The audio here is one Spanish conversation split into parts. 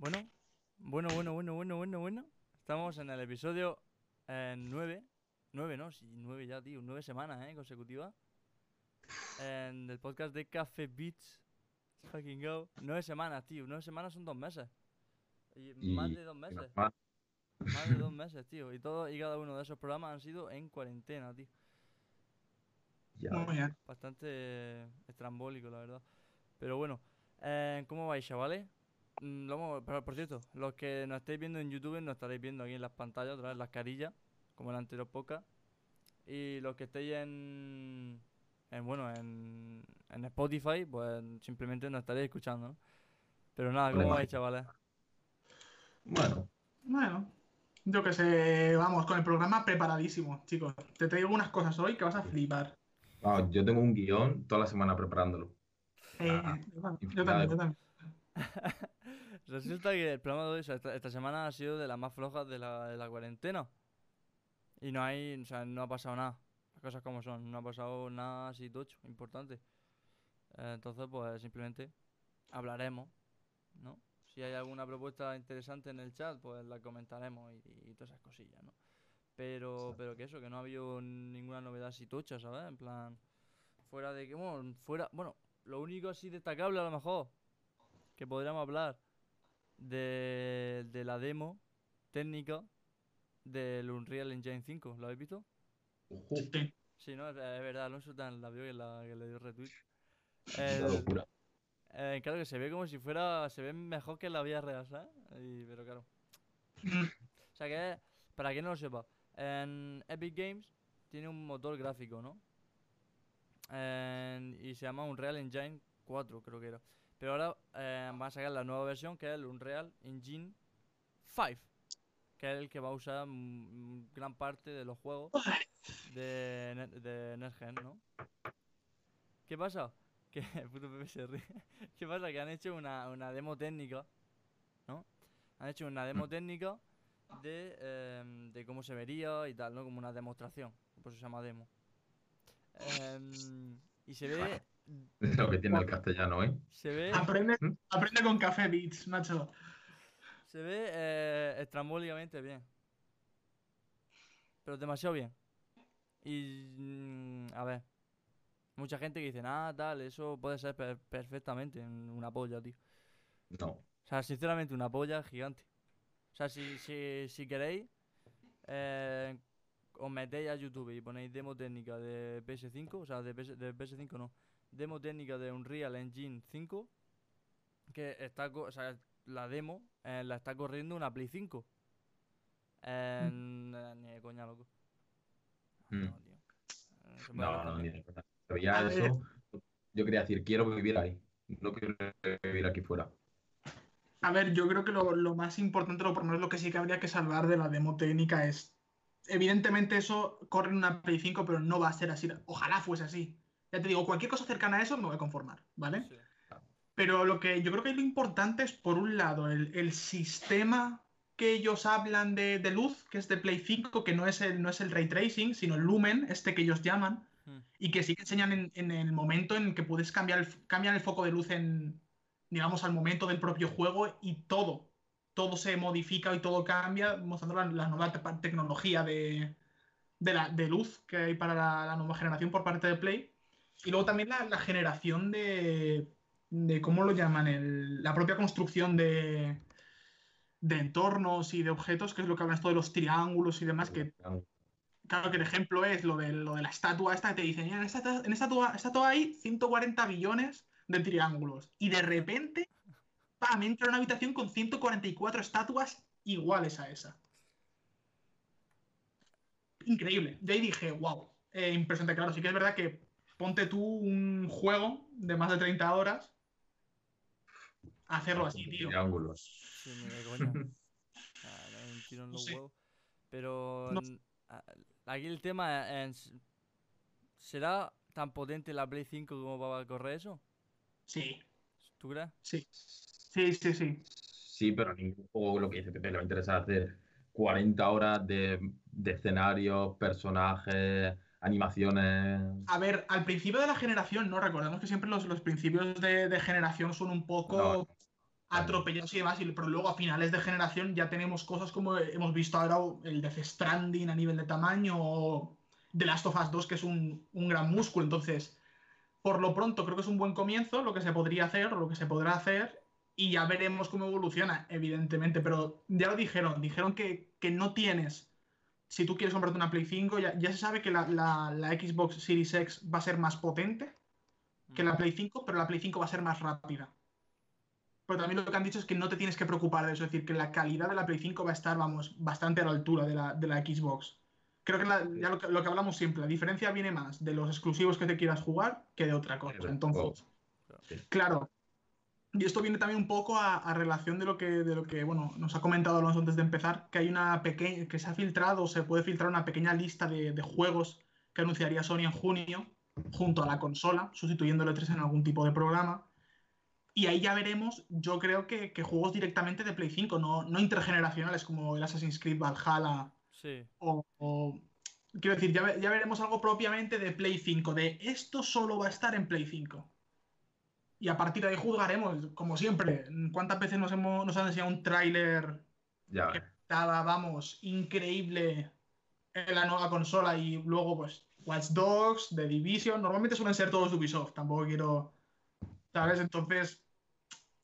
Bueno, bueno, bueno, bueno, bueno, bueno, bueno. Estamos en el episodio 9. 9, ¿no? Sí, 9 ya, tío. 9 semanas, ¿eh? Consecutivas. En el podcast de Café Beats. Fucking go. 9 semanas, tío. 9 semanas son 2 meses. Y Y- más de 2 y meses. más- Más de 2 meses, tío. Y todo y cada uno de esos programas han sido en cuarentena, tío. ya. Muy bien. Bastante estrambólico, la verdad. Pero bueno, eh, ¿cómo vais, chavales? Mm, lo pero, por cierto, los que nos estáis viendo en YouTube nos estaréis viendo aquí en las pantallas, otra vez las carillas, como en el anterior podcast. Y los que estéis en, en bueno, en, en Spotify, pues simplemente nos estaréis escuchando, ¿no? Pero nada, ¿cómo Vale. vais, chavales? Bueno, Bueno, yo que sé, vamos, con el programa preparadísimo, chicos. Te traigo unas cosas hoy que vas a flipar. vamos, yo tengo un guion toda la semana preparándolo. Eh, Ah, yo también, yo también. Resulta que el programa de hoy, o sea, esta, esta semana ha sido de las más flojas de la, de la cuarentena. Y no hay, o sea, no ha pasado nada. Las cosas como son, no ha pasado nada así tocho, importante. Eh, entonces, pues simplemente hablaremos, ¿no? Si hay alguna propuesta interesante en el chat, pues la comentaremos y, y todas esas cosillas, ¿no? Pero, Exacto. pero que eso, que no ha habido ninguna novedad así tocha, ¿sabes? En plan, fuera de que, bueno, fuera, bueno, lo único así destacable a lo mejor que podríamos hablar de, de la demo técnica del Unreal Engine 5. ¿Lo habéis visto? Sí. Sí, no, es, verdad, Alonso tan la vio que, la, que le dio retweet. una El- locura. eh, claro que se ve como si fuera, se ve mejor que en la vida real, ¿sabes? Y- pero claro. O sea que, para quien no lo sepa, en Epic Games tiene un motor gráfico, ¿no? En- y se llama Unreal Engine 4, creo que era. Pero ahora eh, van a sacar la nueva versión que es el Unreal Engine 5, que es el que va a usar mm, gran parte de los juegos de, Ne- de NetGen, ¿no? ¿Qué pasa? Que puto Pepe se ríe. ¿Qué pasa? Que han hecho una, una demo técnica, ¿no? Han hecho una demo técnica de, em, de cómo se vería y tal, ¿no? Como una demostración, por eso se llama demo. Em, y se ve, Es lo que tiene el castellano, ¿eh? se ve, Aprende, ¿Mm? aprende con Café Beats, macho. se ve eh, estrambólicamente bien. Pero demasiado bien. Y, mm, a ver, mucha gente que dice, ah, tal, eso puede ser per- perfectamente en una polla, tío. No. O sea, sinceramente, una polla gigante. O sea, si, si, si queréis, eh, os metéis a YouTube y ponéis demo técnica de PS5, o sea, de, PS, de PS5 no, demo técnica de Unreal Engine 5, que está, co- o sea, la demo eh, la está corriendo una Play 5. En- eh, ni de coña, loco. Mm. No, tío. Eh, No, no, ni- de eso. Yo quería decir, quiero vivir ahí. No quiero vivir aquí fuera. A ver, yo creo que lo, lo más importante, lo por lo menos lo que sí que habría que salvar de la demo técnica es. Evidentemente, eso corre en una Play 5, pero no va a ser así. Ojalá fuese así. Ya te digo, cualquier cosa cercana a eso me voy a conformar, ¿vale? Sí. Pero lo que yo creo que lo importante es, por un lado, el, el sistema que ellos hablan de, de luz, que es de Play 5, que no es, el, no es el ray tracing, sino el lumen, este que ellos llaman, Mm. y que sí que enseñan en, en el momento en que puedes cambiar el, cambian el foco de luz en, digamos, al momento del propio juego y todo. Todo se modifica y todo cambia, mostrando la, la nueva te- tecnología de, de, la, de luz que hay para la, la nueva generación por parte de Play. Y luego también la, generación de, de, ¿cómo lo llaman? El- la propia construcción de, de entornos y de objetos, que es lo que hablan esto de los triángulos y demás, que claro que el ejemplo es lo de, lo de la estatua esta, que te dicen, "Mira, en esta, en esta estatua, estatua hay 140 billones de triángulos. Y de repente, ¡pam! entra una habitación con 144 estatuas iguales a esa. Increíble. Yo ahí dije, wow, eh, impresionante. Claro, sí que es verdad que ponte tú un juego de más de 30 horas, a hacerlo así, tío. Triángulos. Sí, ni de coña. Ah, un tiro en los huevos. Pero No a- aquí el tema es, ¿será tan potente la Play 5 como para correr eso? Sí, ¿Tú crees? sí. Sí, sí, sí. Sí, pero a ningún juego lo que dice Pepe le va a interesar hacer 40 horas de, de escenarios, personajes, animaciones. A ver, al principio de la generación, ¿no? Recordemos que siempre los, los principios de, de generación son un poco. No. atropellados y demás, y- pero luego a finales de generación ya tenemos cosas como hemos visto ahora el Death Stranding a nivel de tamaño o The Last of Us 2, que es un, un gran músculo. Entonces, por lo pronto creo que es un buen comienzo lo que se podría hacer, lo que se podrá hacer, y ya veremos cómo evoluciona, evidentemente. Pero ya lo dijeron, dijeron que, que no tienes, si tú quieres comprarte una Play 5, ya, ya se sabe que la, la- la Xbox Series X va a ser más potente que la Play 5, pero la Play 5 va a ser más rápida. Pero también lo que han dicho es que no te tienes que preocupar de eso, es decir, que la calidad de la Play 5 va a estar, vamos, bastante a la altura de la, de la Xbox. Creo que la- ya lo que, lo que hablamos siempre, la diferencia viene más de los exclusivos que te quieras jugar que de otra cosa. Entonces, claro. Y esto viene también un poco a, a relación de lo que, de lo que, bueno, nos ha comentado Alonso antes de empezar, que hay una pequeña, que se ha filtrado, se puede filtrar una pequeña lista de, de juegos que anunciaría Sony en junio, junto a la consola, sustituyendo el E3 en algún tipo de programa. Y ahí ya veremos, yo creo que, que juegos directamente de Play 5, no, no intergeneracionales como el Assassin's Creed Valhalla Sí. o, o- quiero decir, ya, ya veremos algo propiamente de Play 5, de esto solo va a estar en Play 5. Y a partir de ahí juzgaremos, como siempre. ¿Cuántas veces nos, hemos, nos han enseñado un tráiler Ya que estaba, vamos, increíble en la nueva consola y luego, pues, Watch Dogs, The Division? Normalmente suelen ser todos de Ubisoft, tampoco quiero. ¿Sabes? Entonces,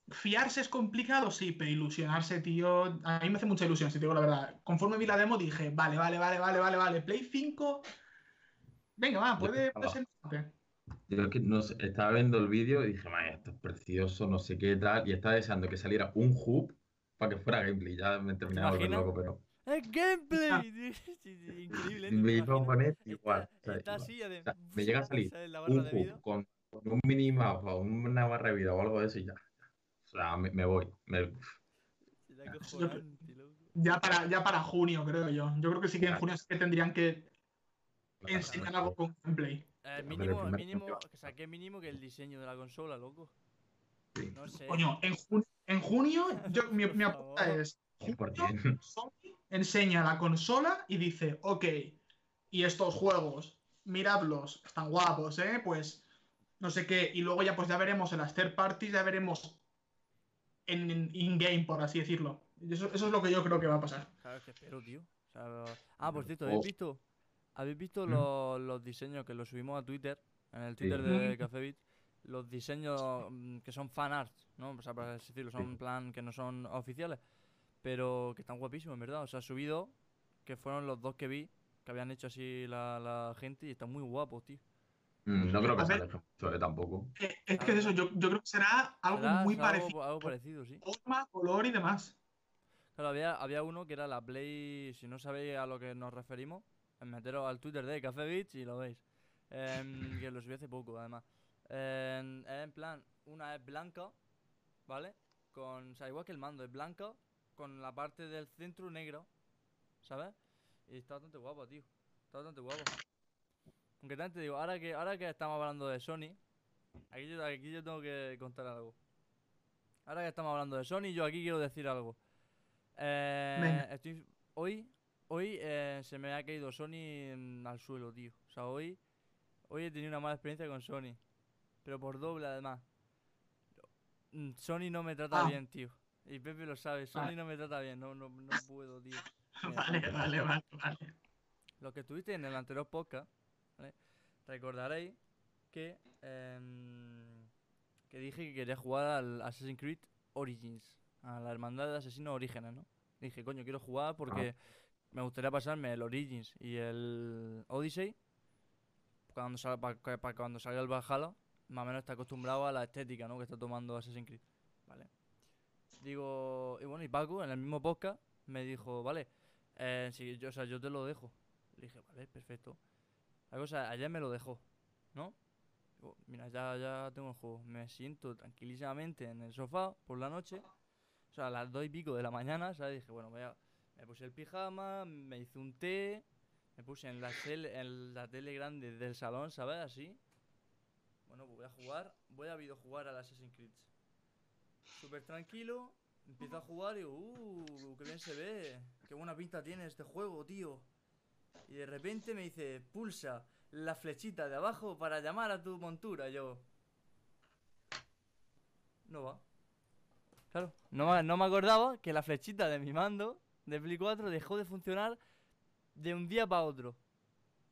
fiarse es complicado, sí, pero ilusionarse, tío. A mí me hace mucha ilusión, si te digo la verdad. Conforme vi la demo dije, vale, vale, vale, vale, vale, vale. Play 5. Venga, va, puede, puede ser. Yo es que no sé, estaba viendo el vídeo y dije, "Mae, esto es precioso, no sé qué tal, y estaba deseando que saliera un hub para que fuera gameplay. Ya me terminaba de loco, pero ¡Es gameplay! Increíble. ¿eh? ¿te me iba a poner igual. Está así. O sea, me llega a salir un hub con, con un minimapa o una barra de vida o algo de eso y ya. O sea, me, me voy. Me-. Ya para, ya para junio, creo yo. Yo creo que sí que en junio sí que tendrían que enseñar algo con gameplay. Eh, el mínimo, primer mínimo, que saqué mínimo que el diseño de la consola, loco. Sí. No sé. Coño, en, jun- en junio, yo, mi, mi apuesta es: junio, 100%. Sony enseña la consola y dice, ok, y estos juegos, miradlos, están guapos, ¿eh? Pues no sé qué, y luego ya pues ya veremos en las third parties, ya veremos en in-game, por así decirlo. Eso, eso es lo que yo creo que va a pasar. Claro, que espero, tío. O sea, Ah, por cierto, Oh. ¿habéis visto? ¿Habéis visto Mm. los, los diseños que los subimos a Twitter? En el Twitter Sí. de Mm. Café Beat. Los diseños mm, que son fan art, ¿no? O sea, para así decirlo, son en plan que no son oficiales. Pero que están guapísimos, en verdad. O sea, subido, que fueron los dos que vi, que habían hecho así la, la gente y están muy guapos, tío. Mm, No creo que A se ver. aleje mucho, eh, tampoco. Eh, es que es eso, yo, yo creo que será algo Será- muy será parecido. Algo, parecido, sí. Forma, color y demás. Claro, había, había uno que era la Play. Si no sabéis a lo que nos referimos, meteros al Twitter de Café Beach y lo veis. Em, que lo subí hace poco, además. En, es en plan, una es blanca, ¿vale? Con, o sea, igual que el mando, es blanca, con la parte del centro negro, ¿sabes? Y está bastante guapo, tío. Está bastante guapo. Aunque también te digo, ahora que, ahora que estamos hablando de Sony, aquí yo, aquí yo tengo que contar algo. Ahora que estamos hablando de Sony, yo aquí quiero decir algo. Eh, estoy, hoy hoy eh, se me ha caído Sony al suelo, tío. O sea, hoy, hoy he tenido una mala experiencia con Sony. Pero por doble, además. Mm, Sony no me trata Ah. bien, tío. Y Pepe lo sabe, Sony Vale. no me trata bien, no, no, no puedo, tío. Mira, Vale, vale, vale, vale. los que estuviste en el anterior podcast, ¿vale? recordaréis que, em, que dije que quería jugar al Assassin's Creed Origins, a la hermandad de asesinos orígenes, ¿no? Dije, coño, quiero jugar porque me gustaría pasarme el Origins y el Odyssey cuando salga, para cuando salga el Valhalla, más o menos está acostumbrado a la estética, ¿no? Que está tomando Assassin's Creed, ¿vale? Digo, y bueno, y Paco en el mismo podcast me dijo, vale, eh, sí, yo, o sea, yo te lo dejo. Le dije, vale, perfecto. La cosa, ayer me lo dejó, ¿no? Digo, mira, ya, ya tengo el juego. Me siento tranquilísimamente en el sofá por la noche. O sea, a las dos y pico de la mañana, ¿sabes? Dije, bueno, voy a... me puse el pijama, me hice un té, me puse en la tele, en la tele grande del salón, ¿sabes? Así. Bueno, pues voy a jugar, voy a videojugar al Assassin's Creed. Súper tranquilo, empiezo a jugar y digo, uh, qué bien se ve, qué buena pinta tiene este juego, tío. Y de repente me dice, pulsa la flechita de abajo para llamar a tu montura. Yo, no va. Claro, no, no me acordaba que la flechita de mi mando de Play 4 dejó de funcionar de un día para otro.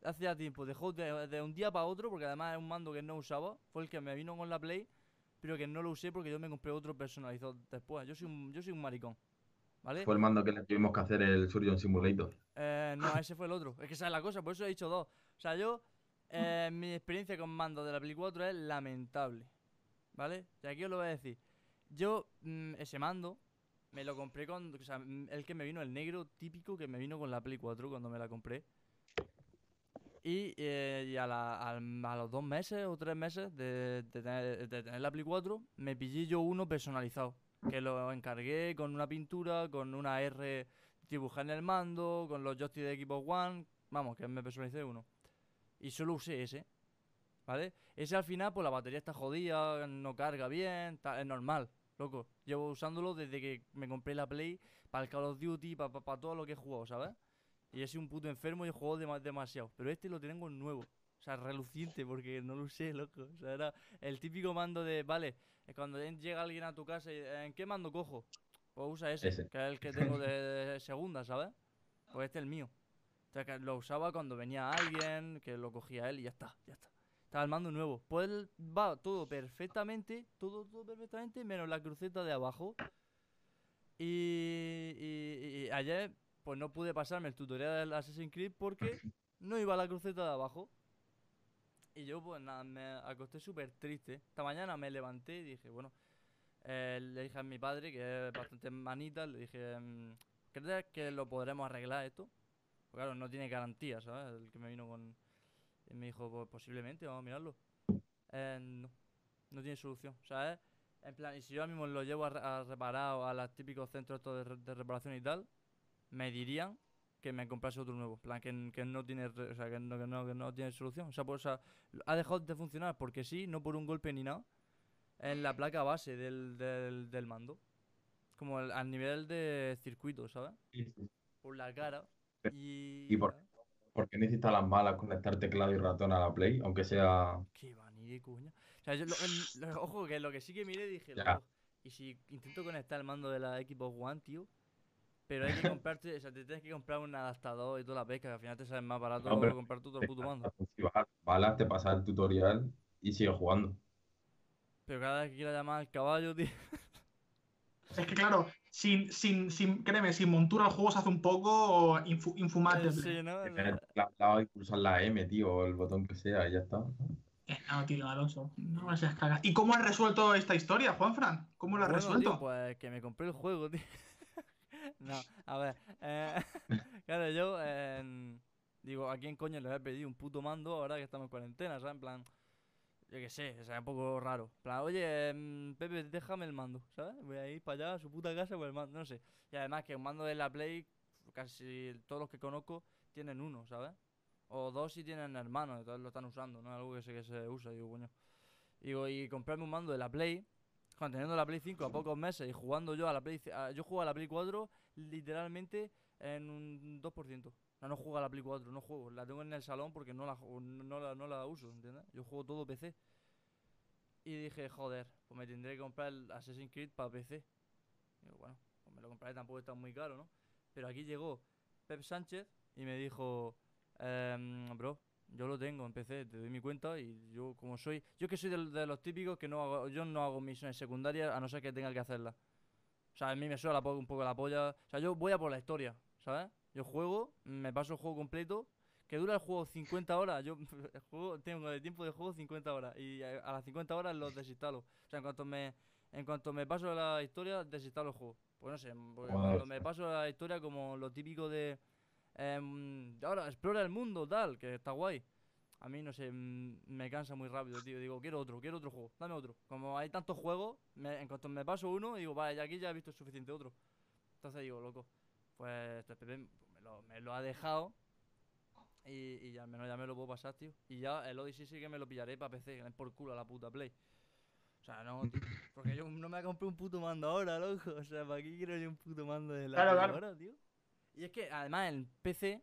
Hace ya tiempo, dejó de, de un día para otro, porque además es un mando que no usaba. Fue el que me vino con la Play, pero que no lo usé porque yo me compré otro personalizado después. Yo soy un, yo soy un maricón. ¿Vale? Fue el mando que le tuvimos que hacer el Surgeon Simulator. Eh, no, ese fue el otro. Es que esa es la cosa, por eso he dicho dos. O sea, yo, eh, mi experiencia con mando de la Play 4 es lamentable. ¿Vale? Y aquí os lo voy a decir. Yo, mm, ese mando, me lo compré con. O sea, el que me vino, el negro típico que me vino con la Play 4 cuando me la compré. Y, eh, y a, la- al- a los dos meses o tres meses de, de tener, de tener la Play 4, me pillé yo uno personalizado. Que lo encargué con una pintura, con una R dibujada en el mando, con los joysticks de Xbox One. Vamos, que me personalicé uno. Y solo usé ese. ¿Vale? Ese al final, pues la batería está jodida, no carga bien, es normal, loco. Llevo usándolo desde que me compré la Play para el Call of Duty, para todo lo que he jugado, ¿sabes? Y he sido un puto enfermo y he jugado dema- demasiado. Pero este lo tengo nuevo. O sea, reluciente porque no lo usé, loco. O sea, era el típico mando de, vale, eh, cuando llega alguien a tu casa y, ¿en qué mando cojo? Pues usa ese, Ese. que es el que tengo de, de segunda, ¿sabes? Pues este es el mío. O sea, que lo usaba cuando venía alguien, que lo cogía él y ya está, ya está. Estaba el mando nuevo. Pues va todo perfectamente, todo, todo perfectamente, menos la cruceta de abajo. Y, y- y ayer, pues no pude pasarme el tutorial del Assassin's Creed porque no iba la cruceta de abajo. Y yo, pues nada, me acosté súper triste. Esta mañana me levanté y dije, bueno, eh, le dije a mi padre, que es bastante manita, le dije, mm, ¿crees que lo podremos arreglar esto? Pues claro, no tiene garantía, ¿sabes? El que me vino con... Y me dijo, pues posiblemente, vamos a mirarlo. Eh, no, no tiene solución, ¿sabes? En plan, y si yo ahora mismo lo llevo a, a reparar o a los típicos centros estos de, re- de reparación y tal, me dirían que me comprase otro nuevo. En plan, que, que no tiene o sea, que no, que no, que no tiene solución. O sea, pues, o sea, ha dejado de funcionar porque sí, no por un golpe ni nada, en la placa base del, del, del mando. Como el- al nivel de circuito, ¿sabes? Por la cara. Y... ¿Y por- ¿Por qué necesitas las malas conectar teclado y ratón a la Play? Aunque sea. Qué va, ni de coña. O sea, yo lo- lo- ojo, que lo que sí que miré dije, Ya. y si intento conectar el mando de la Xbox One, tío, pero hay que comprarte, o sea, te tienes que comprar un adaptador y toda la pesca, que al final te sale más barato No, pero- comprar todo el puto mando. Si vas, balas, te pasas el tutorial y sigues jugando. Pero cada vez que quiera llamar al caballo, tío. Es que claro, sin, sin, sin, créeme, sin montura el juego se hace un poco infu- infumable. Sí, ¿no? La lado y pulsar la M, tío, o el botón que sea, y ya está. Eh, no, tío, Alonso, no me seas cagas. ¿Y cómo has resuelto esta historia, Juanfran? ¿Cómo lo has Bueno, resuelto? tío, pues que me compré el juego, tío. no, a ver. eh, claro, yo. eh, digo, ¿a quién coño le voy a pedir un puto mando ahora que estamos en cuarentena? ¿Sabes? En plan. Yo qué sé, o sea, un poco raro. Plan, oye, mm, Pepe, déjame el mando, ¿sabes? Voy a ir para allá a su puta casa por el mando, no sé. Y además que un mando de la Play, casi todos los que conozco tienen uno, ¿sabes? O dos si tienen hermanos, entonces lo están usando, ¿no? Algo que sé que se usa, digo, coño. Digo, y comprarme un mando de la Play, cuando teniendo la Play 5 a pocos meses y jugando yo a la Play, a- yo juego a la Play 4 literalmente en un 2%. No, no juego a la Play 4, no juego. La tengo en el salón porque no la, no, la, no la uso, ¿entiendes? Yo juego todo PC. Y dije, joder, pues me tendré que comprar el Assassin's Creed para PC. Digo, bueno, pues me lo compraré, tampoco está muy caro, ¿no? Pero aquí llegó Pep Sánchez y me dijo, Em, bro, yo lo tengo en PC, te doy mi cuenta y yo como soy, yo que soy de, de los típicos que no hago, yo no hago misiones secundarias a no ser que tenga que hacerlas. O sea, a mí me suena la un poco la polla. O sea, yo voy a por la historia, ¿sabes? Yo juego, me paso el juego completo, que dura el juego 50 horas. Yo el juego, tengo el tiempo de juego 50 horas y a, las 50 horas los desinstalo. O sea, en cuanto me, en cuanto me paso la historia, desinstalo el juego. Pues no sé, Wow. cuando me paso la historia como lo típico de... em, ahora, explora el mundo, tal, que está guay. A mí, no sé, mm, me cansa muy rápido, tío. Digo, quiero otro, quiero otro juego, dame otro. Como hay tantos juegos, me- en cuanto me paso uno, digo, vale, ya aquí ya he visto suficiente otro. Entonces digo, loco, pues lo, me lo ha dejado y, y ya al menos ya me lo puedo pasar, tío. Y ya el Odyssey sí que me lo pillaré para PC, que den por culo a la puta Play. O sea, no, tío, porque yo no me compré un puto mando ahora, loco. O sea, ¿para qué quiero yo un puto mando de la Claro, claro. ahora, tío? Y es que además en PC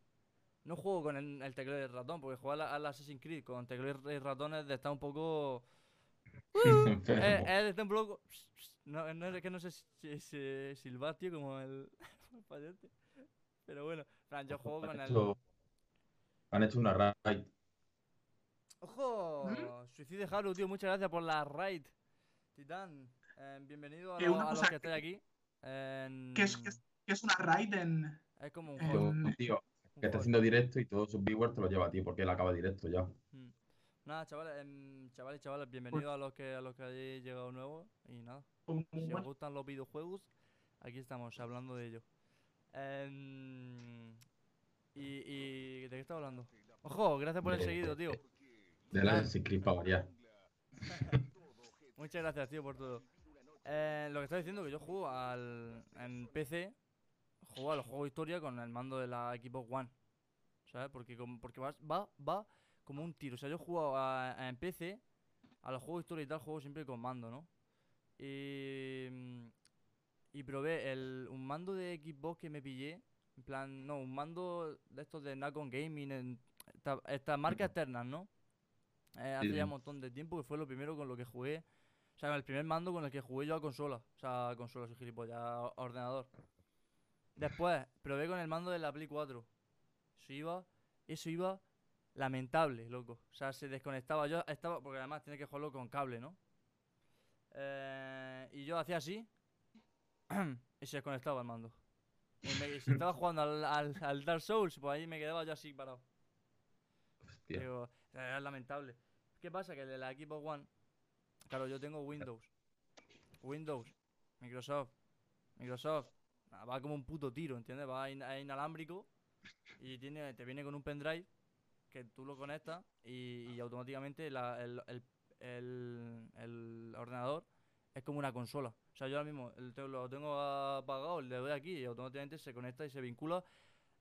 no juego con el, el teclado y el ratón, porque jugar al Assassin's Creed con teclado y ratón es de estar un poco. Eh, él está un poco. No, no, es que no sé si, si, silbar, tío, como el. Pero bueno, Fran, yo juego con el. Han hecho una raid. ¡Ojo! ¿Mm? Suicide Haru, tío, muchas gracias por la raid. Titán, eh, bienvenido a, los que estáis aquí. ¿Qué, es, qué, es, una raid en.? Es como un juego. Tío, que está haciendo directo y todos sus viewers te lo lleva a ti porque él acaba directo ya. Mm. Nada, chavales, em, chavales, chavales, bienvenidos a los que a los que hayáis llegado nuevos y nada. Si os gustan los videojuegos, aquí estamos hablando de ello. Em, y, y, ¿de qué estaba hablando? Ojo, gracias por el seguido, tío. De la para ya. Muchas gracias, tío, por todo. Eh, lo que estaba diciendo que yo juego al, en PC, juego a los juegos de historia con el mando de la Xbox One. ¿Sabes? Porque, porque va, va, va como un tiro. O sea, yo juego a, en PC, a los juegos de historia y tal, juego siempre con mando, ¿no? Y, y probé el, un mando de Xbox que me pillé. En plan, no, un mando de estos de Nacon Gaming, en, estas marcas externas, ¿no? Eh, hace ya un montón de tiempo que fue lo primero con lo que jugué. O sea, el primer mando con el que jugué yo a consola. O sea, a consola, soy gilipollas, a ordenador. Después, probé con el mando de la Play 4. Eso iba, eso iba lamentable, loco. O sea, se desconectaba. Yo estaba, porque además tiene que jugarlo con cable, ¿no? Eh, y yo hacía así y se desconectaba el mando. Y, si estaba jugando al, al, Dark Souls, pues ahí me quedaba yo así parado. Hostia. Es lamentable. ¿Qué pasa? Que de la Xbox One, claro, yo tengo Windows. Windows, Microsoft, Microsoft. Va como un puto tiro, ¿entiendes? Va inalámbrico y tiene, te viene con un pendrive que tú lo conectas y, automáticamente el, ordenador es como una consola. O sea, yo ahora mismo lo tengo apagado, le doy aquí y automáticamente se conecta y se vincula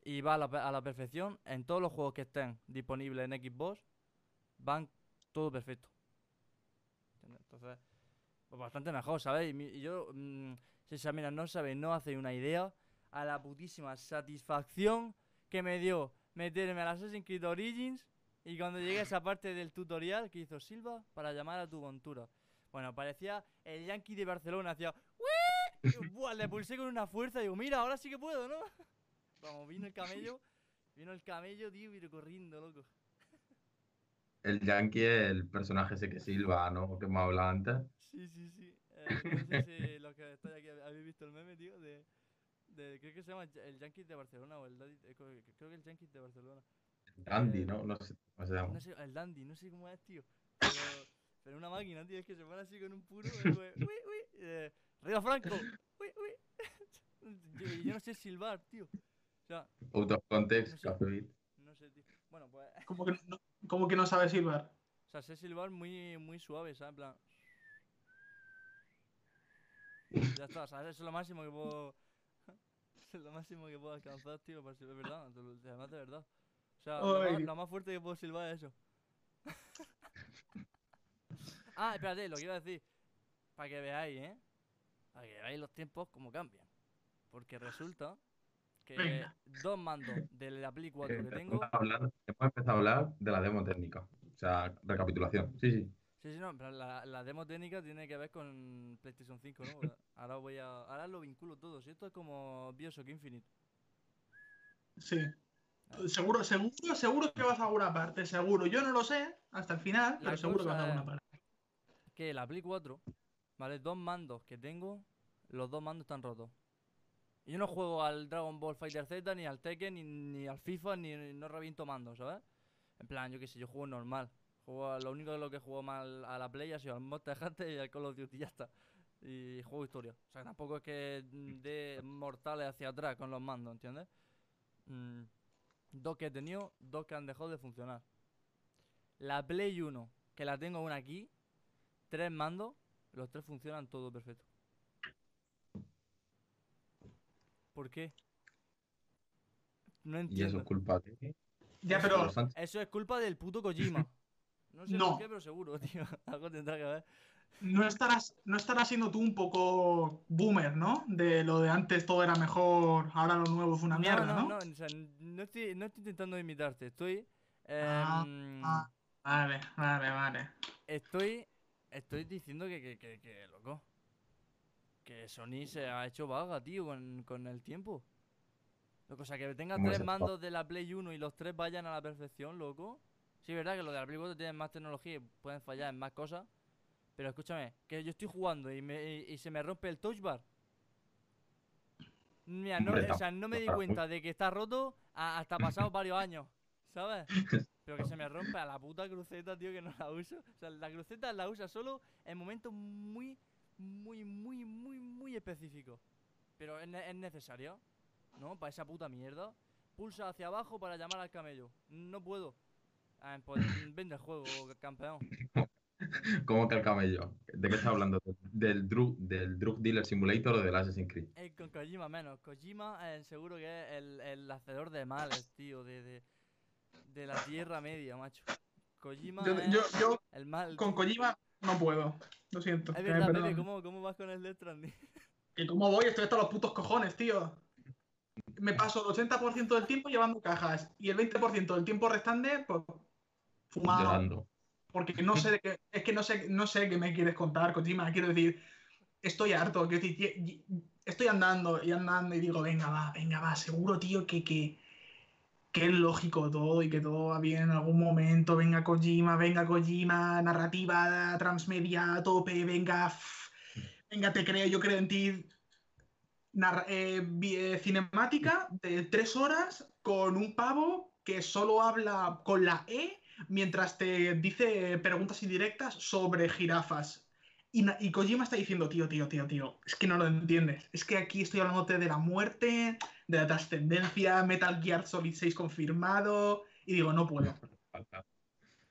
y va a la, a la perfección en todos los juegos que estén disponibles en Xbox van todo perfecto. Entonces, pues bastante mejor, ¿sabéis? Y yo, mmm, si mira, no sabéis, no hacéis una idea a la putísima satisfacción que me dio meterme a Assassin's Creed Origins y cuando llegué a esa parte del tutorial que hizo Silva para llamar a tu montura. Bueno, parecía el Yankee de Barcelona, hacía Buah, le pulsé con una fuerza y digo, mira, ahora sí que puedo, ¿no? Vamos, vino el camello, vino el camello, tío, y corriendo, loco el Yankee es el personaje ese que silba, ¿no? Que hemos hablado antes. Sí, sí, sí. Eh, no sé si los que estáis aquí habéis visto el meme, tío, de, de, creo que se llama el Yankee de Barcelona o el Daddy, eh, creo que el Yankee de Barcelona. Dandy, eh, ¿no? No sé cómo se llama. No sé, el Dandy, no sé cómo es, tío. Pero, una máquina, tío, es que se pone así con un puro, uy, uy, eh, Río Franco, uy, uy. yo no sé silbar, tío. O sea, Out of context, no sé, no sé, tío. Bueno, pues. Como que no, ¿Cómo que no sabe silbar? O sea, sé silbar muy, muy suave, ¿sabes? En plan. Ya está, ¿sabes? Eso es lo máximo que puedo. es lo máximo que puedo alcanzar, tío, para silbar, verdad. Además, de verdad. O sea, lo más, fuerte que puedo silbar es eso. Ah, espérate, lo que iba a decir. Para que veáis, ¿eh? Para que veáis los tiempos como cambian. Porque resulta que dos mandos de la Play 4 que tengo. hemos empezado a hablar de la demo técnica. O sea, recapitulación. Sí, sí. Sí, sí, no, pero la, la, demo técnica tiene que ver con PlayStation 5, ¿no? Ahora voy a. Ahora lo vinculo todo. Si esto es como Bioshock Infinite. Sí. Seguro, seguro, seguro que vas a alguna parte, seguro. Yo no lo sé hasta el final, pero seguro que vas a alguna parte. La Play 4, ¿vale? Dos mandos que tengo, los dos mandos están rotos. Yo no juego al Dragon Ball Fighter Z, ni al Tekken, ni, al FIFA, ni, no reviento mandos, ¿sabes? En plan, yo qué sé, yo juego normal. Juego lo único de lo que juego mal a la Play ha sido al Monster Hunter y al Call of Duty, ya está. Y juego historia. O sea, tampoco es que de mortales hacia atrás con los mandos, ¿entiendes? Mm, dos que he tenido, dos que han dejado de funcionar. La Play 1, que la tengo una aquí, tres mandos, los tres funcionan todo perfecto. ¿Por qué? No entiendo. Y eso es culpa de. Ya, pero. Eso es culpa del puto Kojima. No sé por qué, pero seguro, tío. Algo tendrá que ver. No estarás, no estarás siendo tú un poco boomer, ¿no? De lo de antes todo era mejor, ahora lo nuevo es una mierda, ¿no? No, no, o sea, no, estoy, no estoy intentando imitarte, estoy. Ah, em, ah, vale, vale, vale. Estoy estoy diciendo que, que, que, que, loco. Que Sony se ha hecho vaga, tío, con, con el tiempo. Loco, o sea, que tenga ¿Cómo es tres mandos de la Play 1 y los tres vayan a la perfección, loco. Sí, verdad que los de la Play 4 tienen más tecnología y pueden fallar en más cosas. Pero escúchame, que yo estoy jugando y, me, y, y se me rompe el touch bar. Mira, no, o sea, no me di cuenta de que está roto hasta pasados varios años, ¿sabes? Pero que se me rompe a la puta cruceta, tío, que no la uso. O sea, la cruceta la usa solo en momentos muy, muy, muy, muy, muy específicos. Pero es, ne- es necesario, ¿no? Para esa puta mierda. Pulsa hacia abajo para llamar al camello. No puedo. Ah, pues vende el juego, campeón. ¿Cómo que el camello? ¿De qué estás hablando? ¿Del drug, del drug Dealer Simulator o del Assassin's Creed? Eh, con Kojima menos. Kojima eh, seguro que es el, el hacedor de males, tío, de, de, de la Tierra Media, macho. Kojima Yo, es yo, yo el mal. con Kojima no puedo. Lo siento. Es que me verdad, Pepe, perdonen. ¿cómo, ¿cómo vas con el Death Stranding? Que cómo voy, estoy hasta los putos cojones, tío. Me paso el 80% del tiempo llevando cajas y el 20% del tiempo restante, pues, fumado. Llorando. Porque no sé de qué, es que no sé, no sé qué me quieres contar, Kojima. Quiero decir, estoy harto. Quiero decir, estoy andando y andando y digo, venga, va, venga, va, seguro, tío, que, que, que es lógico todo y que todo va bien en algún momento. Venga, Kojima, venga, Kojima, narrativa transmedia a tope, venga, venga, te creo, yo creo en ti. Eh, eh, cinemática de tres horas con un pavo que solo habla con la E mientras te dice preguntas indirectas sobre jirafas. Y Kojima está diciendo, tío, tío, tío, tío, es que no lo entiendes. Es que aquí estoy hablándote de la muerte, de la trascendencia, Metal Gear Solid 6 confirmado. Y digo, no puedo.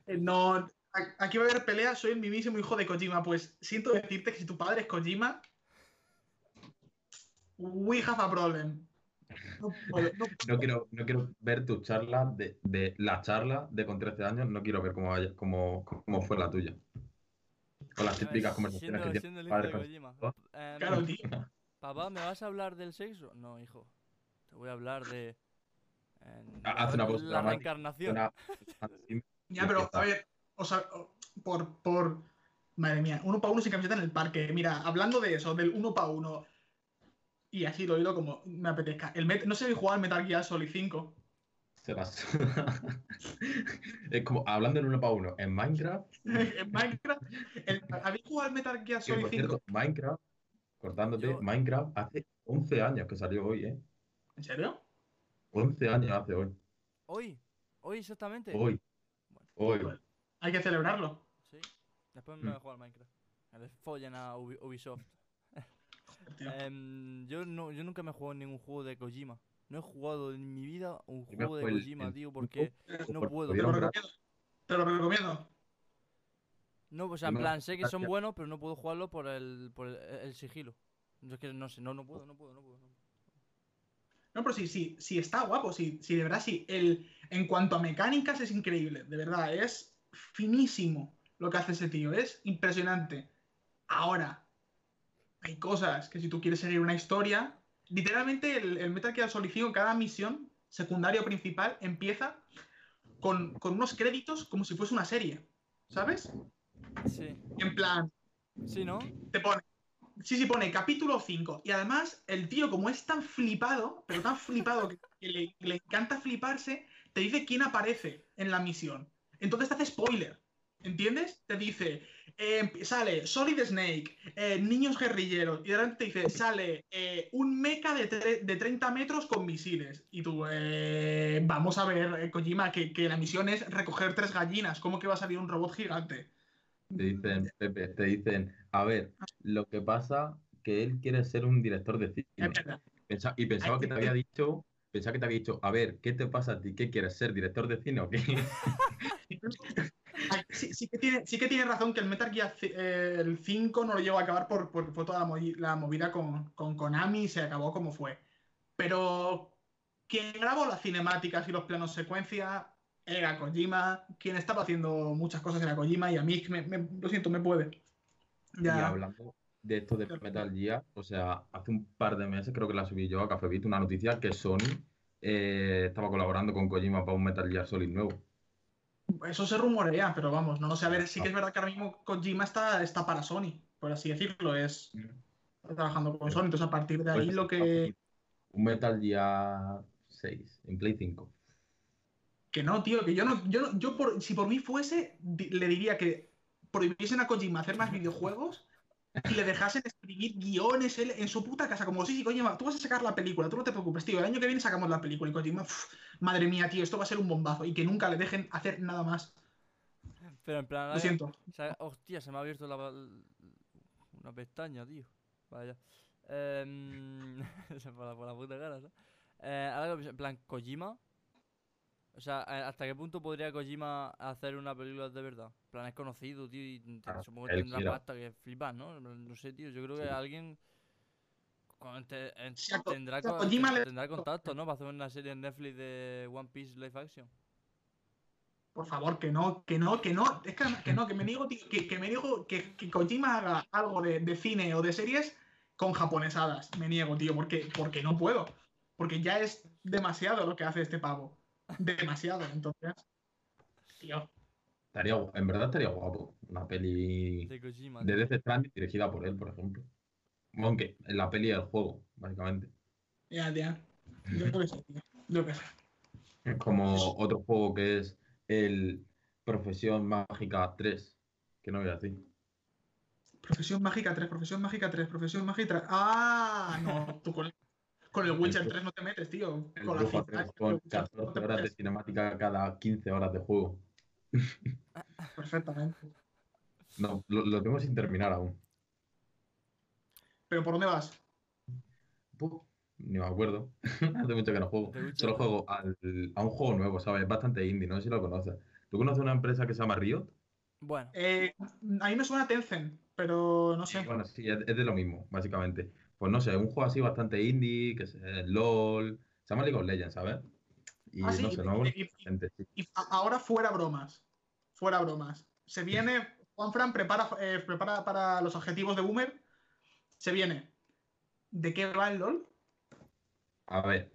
Eh, No, a- aquí va a haber pelea, soy el mismísimo hijo de Kojima. Pues siento decirte que si tu padre es Kojima, we have a problem. No puedo, no No quiero, no quiero ver tu charla de, de la charla de con 13 años, no quiero ver cómo, vaya, cómo, cómo fue la tuya. Con las típicas conversaciones siendo, que tiene padre con-. Em, Claro, tío. Papá, ¿me vas a hablar del sexo? No, hijo. Te voy a hablar de. em, Ha- haz una voz la reencarnación. Una- Ya, pero a ver, o sea, por, por. Madre mía, uno para uno sin camiseta en el parque. Mira, hablando de eso, del uno para uno. Y así lo oído como me apetezca. El Met- no sé si jugar al Metal Gear Solid 5. se las- es como hablando en uno para uno. En Minecraft, en Minecraft. el- ¿Habéis jugado al Metal Gear que Solid por 5? cierto, Minecraft, cortándote, Yo- Minecraft hace 11 años que salió hoy, ¿eh? ¿En serio? 11 años hace hoy. Hoy, hoy exactamente. Hoy. Hoy. Bueno. Hay que celebrarlo. Sí. Después me voy a jugar al Minecraft. Les follen a Ubi- Ubisoft. Em, yo, no, yo nunca me he jugado en ningún juego de Kojima. No he jugado en mi vida un juego de Kojima, el tío, porque no por- puedo. Te lo recomiendo. Te lo recomiendo. No, o sea, en No, plan, sé que son buenos, pero no puedo jugarlo por el, por el, el sigilo. Yo es que no sé, no, no puedo, no puedo, no puedo. no puedo. No, pero sí, sí, sí está guapo, sí, sí, de verdad, sí. El, en cuanto a mecánicas es increíble, de verdad, es finísimo lo que hace ese tío, es impresionante. Ahora, hay cosas que si tú quieres seguir una historia, literalmente el, el Metal Gear Solid 5, cada misión, secundaria o principal, empieza con, con unos créditos como si fuese una serie, ¿sabes? Sí, En plan, sí, ¿no? te pone. Sí, sí, pone capítulo 5. Y además, el tío, como es tan flipado, pero tan flipado que, le, le encanta fliparse, te dice quién aparece en la misión. Entonces te hace spoiler. ¿Entiendes? Te dice, eh, sale Solid Snake, eh, niños guerrilleros, y de repente te dice, sale eh, un mecha de, de 30 metros con misiles. Y tú, vamos a ver, Kojima, que, que la misión es recoger tres gallinas. ¿Cómo que va a salir un robot gigante? Te dicen, Pepe, te dicen, a ver, lo que pasa que él quiere ser un director de Es cine. verdad. Pensa- y pensaba que te había dicho, pensaba que te había dicho, a ver, ¿qué te pasa a ti? ¿Qué quieres ser? ¿Director de cine o qué? Sí, sí que tiene, sí que tiene razón que el Metal Gear eh, el 5 no lo llegó a acabar por, porque fue toda la, movi- la movida con, con Konami y se acabó como fue. Pero quien grabó las cinemáticas y los planos secuencia era Kojima. Quien estaba haciendo muchas cosas era Kojima y a mí, me, me- lo siento, me puede. Y hablando de esto de Metal Gear, o sea, hace un par de meses creo que la subí yo a Café Beat, una noticia que Sony eh, estaba colaborando con Kojima para un Metal Gear Solid nuevo. Eso se rumorea, pero vamos, no sé. A ver, sí que es verdad que ahora mismo Kojima está, está para Sony, por así decirlo. Es está trabajando con Sony. Entonces, a partir de ahí, Pues, lo que. Un Metal Gear 6 en Play 5. Que no, tío, que yo no. Yo, yo por, si por mí fuese, le diría que prohibiesen a Kojima hacer más videojuegos y le dejasen escribir guiones él en su puta casa. Como, sí, sí, Kojima, tú vas a sacar la película, tú no te preocupes, tío. El año que viene sacamos la película y Kojima, "Uf, madre mía, tío, esto va a ser un bombazo. Y que nunca le dejen hacer nada más. Pero en plan. Lo siento. o sea, hostia, se me ha abierto la, una pestaña, tío. Vaya. Em, por, la, por la puta cara, ¿sabes? Eh, ahora en plan, Kojima. O sea, ¿hasta qué punto podría Kojima hacer una película de verdad? En plan, es conocido, tío, y te- supongo que tendrá quiera. pasta que flipas, ¿no? No sé, tío, yo creo que Sí. alguien te- en- Si a Ko- tendrá, si a co- Kojima te- le- tendrá contacto, ¿no? Para hacer una serie en Netflix de One Piece Live Action. Por favor, que no, que no, que no. Es que, que no, que me niego, tío, que, que me niego que, que Kojima haga algo de, de cine o de series con japonesadas. Me niego, tío, porque, porque no puedo. Porque ya es demasiado lo que hace este pavo. Demasiado, entonces. Tío. Estaría, en verdad estaría guapo. Una peli De Kojima. de. Death Stranding dirigida por él, por ejemplo. Aunque en la peli del juego, básicamente. Ya, ya. Yo creo que sí, tío. Yo sé. Es como otro juego que es el Profesión Mágica 3. Que no voy a decir. Profesión Mágica 3, Profesión Mágica 3, Profesión Mágica 3. ¡Ah! No, tú con el, con el Witcher El- 3 no te metes, tío. El Con la Brujo cita, 3 con el con Witcher 3 no 14 te horas de cinemática cada 15 horas de juego. Perfectamente. No, lo, lo tengo sin terminar aún. ¿Pero por dónde vas? Ni me acuerdo. Hace mucho que no juego. Solo 3. juego al- a un juego nuevo, ¿sabes? Es bastante indie, no sé si lo conoces. ¿Tú conoces una empresa que se llama Riot? Bueno, Eh, a mí me suena Tencent, pero no sé. Bueno, sí, es, es de lo mismo, básicamente. Pues no sé, un juego así bastante indie, que es LOL, se llama League of Legends, ¿sabes? Y Ah, sí, no sé, y- no y- y- gente, sí. Y a- ahora fuera bromas. Fuera bromas. Se viene. Juanfran prepara, eh, prepara para los objetivos de Boomer. Se viene. ¿De qué va el LOL? A ver,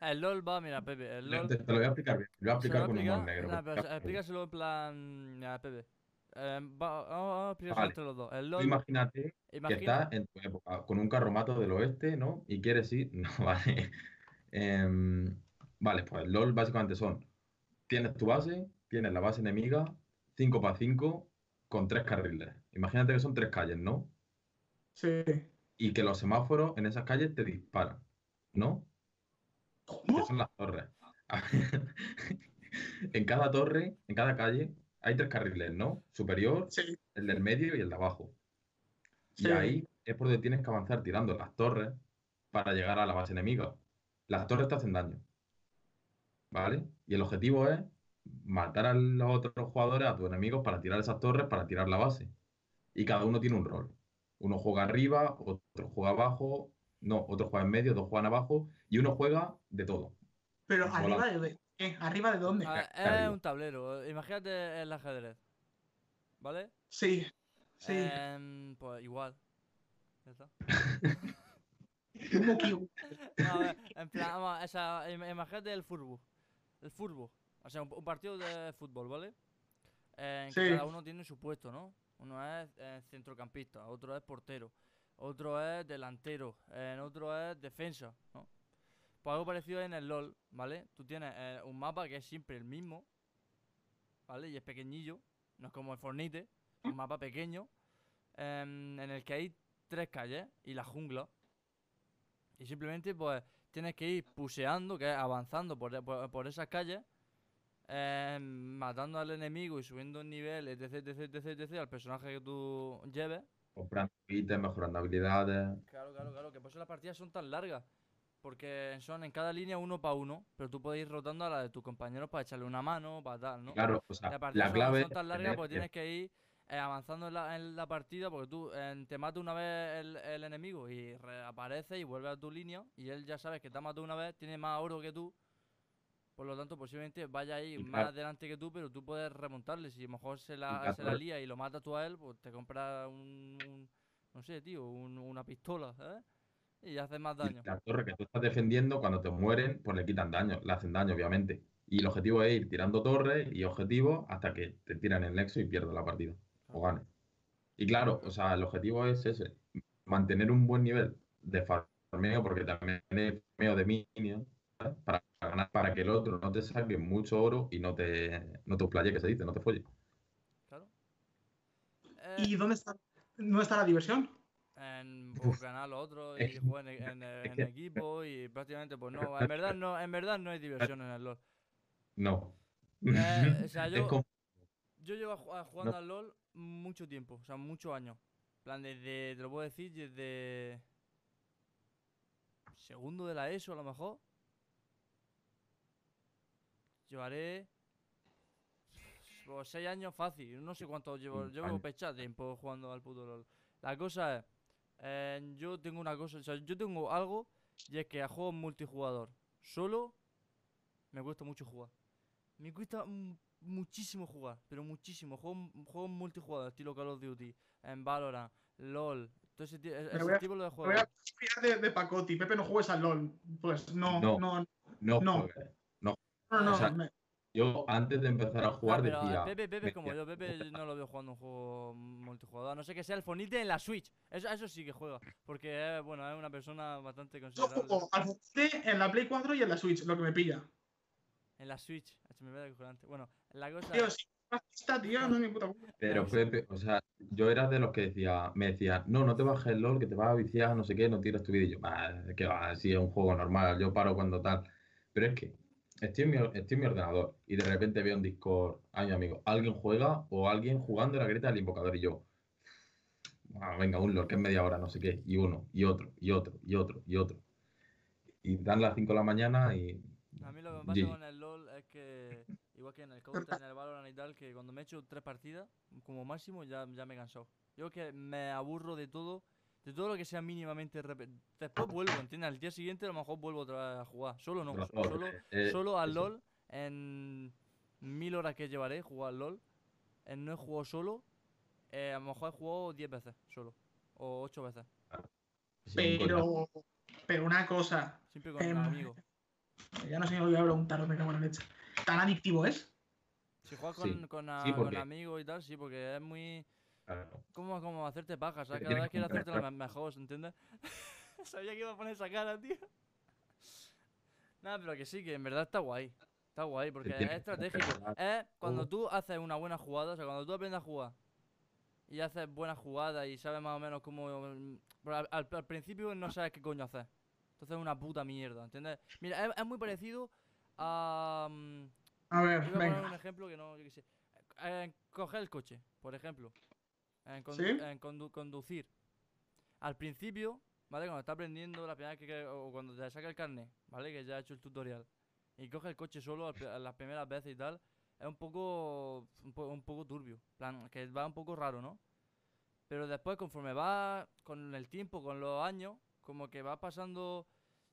el LOL va, mira, Pepe, el te, LOL. te lo voy a explicar bien, lo voy a ¿Se lo explicar con humor explica? negro. Nah, explícaselo en plan. Mira, Pepe. Eh, va- vamos vamos a Vale. entre los dos. El Tú LOL. imagínate que estás en tu época con un carromato del oeste, ¿no? Y quieres ir, no, vale. Em, vale, pues el LOL básicamente son, tienes tu base, tienes la base enemiga, 5 para 5, con tres carriles. Imagínate que son tres calles, ¿no? Sí. Y que los semáforos en esas calles te disparan, ¿no? Que ¿Cómo? son las torres. En cada torre, en cada calle, hay tres carriles, ¿no? Superior, Sí. el del medio y el de abajo. Y ahí es por donde tienes que avanzar tirando las torres para llegar a la base enemiga. Las torres te hacen daño. ¿Vale? Y el objetivo es matar a los otros jugadores, a tus enemigos, para tirar esas torres, para tirar la base. Y cada uno tiene un rol. Uno juega arriba, otro juega abajo, no, otro juega en medio, dos juegan abajo, y uno juega de todo. Pero arriba de- ¿qué? ¿Arriba de dónde? Ah, es un tablero. Imagínate el ajedrez. ¿Vale? Sí. Sí. Em, pues igual. Ya está. ¿Cómo que- No, a ver, en plan, vamos, o sea, im- imagínate el fútbol. El fútbol. O sea, un, un partido de fútbol, ¿vale? Eh, en que cada uno tiene su puesto, ¿no? Uno es eh, centrocampista, otro es portero, otro es delantero, otro es defensa, ¿no? Pues algo parecido en el LOL, ¿vale? Tú tienes eh, un mapa que es siempre el mismo, ¿vale? Y es pequeñillo, no es como el Fornite, un mapa pequeño, em, en el que hay tres calles y la jungla. Y simplemente, pues, tienes que ir puseando, que es avanzando por, por, por esas calles, em, matando al enemigo y subiendo el nivel, etc, etc, etc, etc, al personaje que tú lleves. Comprando ítems, mejorando habilidades. Claro, claro, claro, que por eso las partidas son tan largas. Porque son en cada línea uno para uno, pero tú puedes ir rotando a la de tus compañeros para echarle una mano, para tal, ¿no? Claro, o sea, la clave son tan largas que- tienes que ir eh, avanzando en la, en la partida porque tú eh, te mata una vez el, el enemigo y reaparece y vuelve a tu línea y él ya sabes que te ha matado una vez, tiene más oro que tú, por lo tanto posiblemente vaya ahí Y más claro. adelante que tú, pero tú puedes remontarle. Si a lo mejor se la, la se la lía y lo matas tú a él, pues te compras un, un- no sé, tío, un- una pistola, ¿sabes? Y haces más y daño. la torre que tú estás defendiendo, cuando te mueren, pues le quitan daño, le hacen daño, obviamente. Y el objetivo es ir tirando torres y objetivos hasta que te tiran el nexo y pierdas la partida. O ganes. Y claro, o sea, el objetivo es ese. Mantener un buen nivel de farmeo, porque también es farmeo de minions, ¿sabes? para ganar, para que el otro no te saque mucho oro y no te, no te playe, que se dice, no te folle. Claro. ¿Y Eh, dónde está, dónde está la diversión? En pues, ganar lo otro y Es- jugar en, en- en equipo y prácticamente pues no, en verdad no, en verdad no hay diversión en el LoL. No. Eh, o sea, yo, yo llevo ju- jugando al LoL mucho tiempo, o sea, muchos años. En plan, desde, te lo puedo decir, desde segundo de la ESO a lo mejor. Llevaré pues, seis años fácil, no sé cuánto llevo, llevo años. pecha tiempo jugando al puto LoL. La cosa es, eh, yo tengo una cosa, o sea, yo tengo algo y es que a juegos multijugador solo me cuesta mucho jugar. Me cuesta muchísimo jugar, pero muchísimo. Juegos, juegos multijugador, estilo Call of Duty, en Valorant, LOL, todo ese, e- ese voy a- tipo de Me juegos. voy a fiar de, de Pacotti. Pepe, no juegues al LOL. Pues no, no, No. no, No, No. juegues. no. no, O sea, me- Yo antes de empezar a jugar pero, eh, decía. Pepe, Pepe como decía, yo, Pepe yo no lo veo jugando un juego multijugador, a no sé que sea el Fonite en la Switch. Eso, eso sí que juega, porque es, bueno, es una persona bastante Yo considerable. juego al en la Play 4 y en la Switch, lo que me pilla. En la Switch. Bueno, la cosa Tío, si no está, tío, no es mi puta culpa. Pero sí. Pepe, o sea, yo era de los que decía, me decía, no, no te bajes el LOL, que te vas a viciar, no sé qué, no tires tu vídeo. Y yo, "Bah, que va, sí, es un juego normal, yo paro cuando tal. Pero es que estoy en mi, estoy en mi ordenador y de repente veo en Discord a mi amigo, alguien juega o alguien jugando la grieta del invocador y yo, "Ah, venga, un LOL, que es media hora, no sé qué, y uno, y otro, y otro, y otro, y otro. Y dan las 5 de la mañana y... A mí lo que me pasa con el LOL es que, igual que en el Counter, en el Valorant y tal, que cuando me he hecho tres partidas, como máximo, ya, ya me he cansado. Yo que me aburro de todo, de todo lo que sea mínimamente repe- Después vuelvo, ¿entiendes? Al día siguiente a lo mejor vuelvo otra vez a jugar. Solo no, solo, eh, solo al eso. LOL, en mil horas que llevaré jugar al LOL, en no he jugado solo, eh, a lo mejor he jugado 10 veces solo, o 8 veces. Pero, pero una cosa, siempre con Em, un amigo. ya no sé me voy a preguntar, me cago en la leche. ¿Tan adictivo es? Si juegas sí. con, con, a- Sí, con amigos y tal, sí, porque es muy... Claro. ¿Cómo, cómo hacerte paja? O sea, cada vez quiero hacerte la mejor, ¿entiendes? Sabía que iba a poner esa cara, tío. Nada, pero que sí, que en verdad está guay. Está guay, porque es estratégico. Es cuando tú haces una buena jugada, o sea, cuando tú aprendes a jugar y haces buenas jugadas y sabes más o menos cómo. pero Al, al- al principio no sabes qué coño hacer. Entonces es una puta mierda, ¿entiendes? Mira, es, es muy parecido a. mm, A ver, Iba a poner un venga. ejemplo que no, yo qué sé. Eh, coger el coche, por ejemplo. En, condu- ¿Sí? en condu- conducir. Al principio, ¿vale? Cuando está aprendiendo la primera vez que, o cuando te saca el carnet, ¿vale? Que ya ha hecho el tutorial. Y coge el coche solo a las primeras veces y tal. Es un poco, un, po- un poco turbio. plan, que va un poco raro, ¿no? Pero después, conforme va con el tiempo, con los años, como que va pasando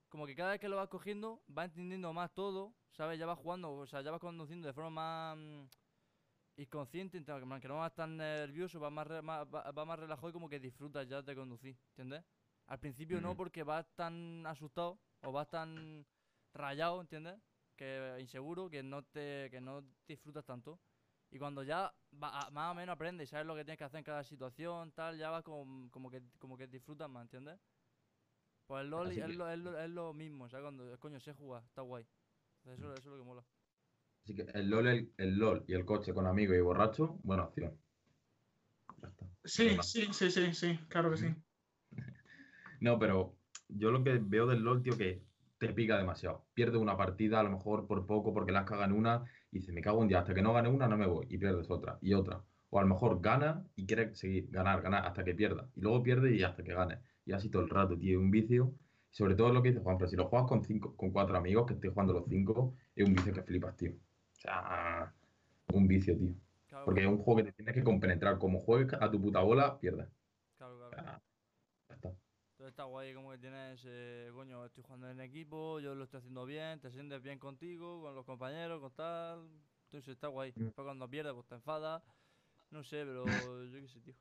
como que cada vez que lo vas cogiendo, va entendiendo más todo, ¿sabes? Ya va jugando, o sea, ya va conduciendo de forma más mm, inconsciente, ent- que no vas tan nervioso, va más, re- más- va, va más relajado y como que disfrutas ya de conducir, ¿entiendes? Al principio no, porque vas tan asustado o vas tan rayado, ¿entiendes? Que inseguro, que no te que no disfrutas tanto. Y cuando ya va- más o menos aprendes y sabes lo que tienes que hacer en cada situación, tal, ya vas como, como que como que disfrutas más, ¿entiendes? Pues el LOL es, que- lo, es, lo, es lo mismo, ¿sabes? Cuando, coño, sé jugar, está guay. Eso, eso es lo que mola. Así que el LOL, el, el LOL y el coche con amigos y borracho, buena opción. Ya está. Sí, sí, sí, sí, sí, claro que sí. No, pero yo lo que veo del LOL, tío, que te pica demasiado. Pierdes una partida, a lo mejor por poco, porque las cagan una, y dices, me cago en día, hasta que no gane una, no me voy, y pierdes otra, y otra. O a lo mejor gana y quieres seguir, ganar, ganar, hasta que pierda. Y luego pierde y hasta que gane. Y así todo el rato, tío, es un vicio. Sobre todo lo que dice Juan, pero si lo juegas con cinco, con cuatro amigos, que estés jugando los cinco, es un vicio que flipas, tío. O sea, un vicio, tío. Claro, Porque es un juego que te tienes que compenetrar. Como juegues a tu puta bola, pierdes. claro, O claro. sea, ya está. Entonces está guay como que tienes, eh, coño, estoy jugando en equipo, yo lo estoy haciendo bien, te sientes bien contigo, con los compañeros, con tal. Entonces está guay. Mm. Pero cuando pierdes, pues te enfadas. No sé, pero yo qué sé, tío.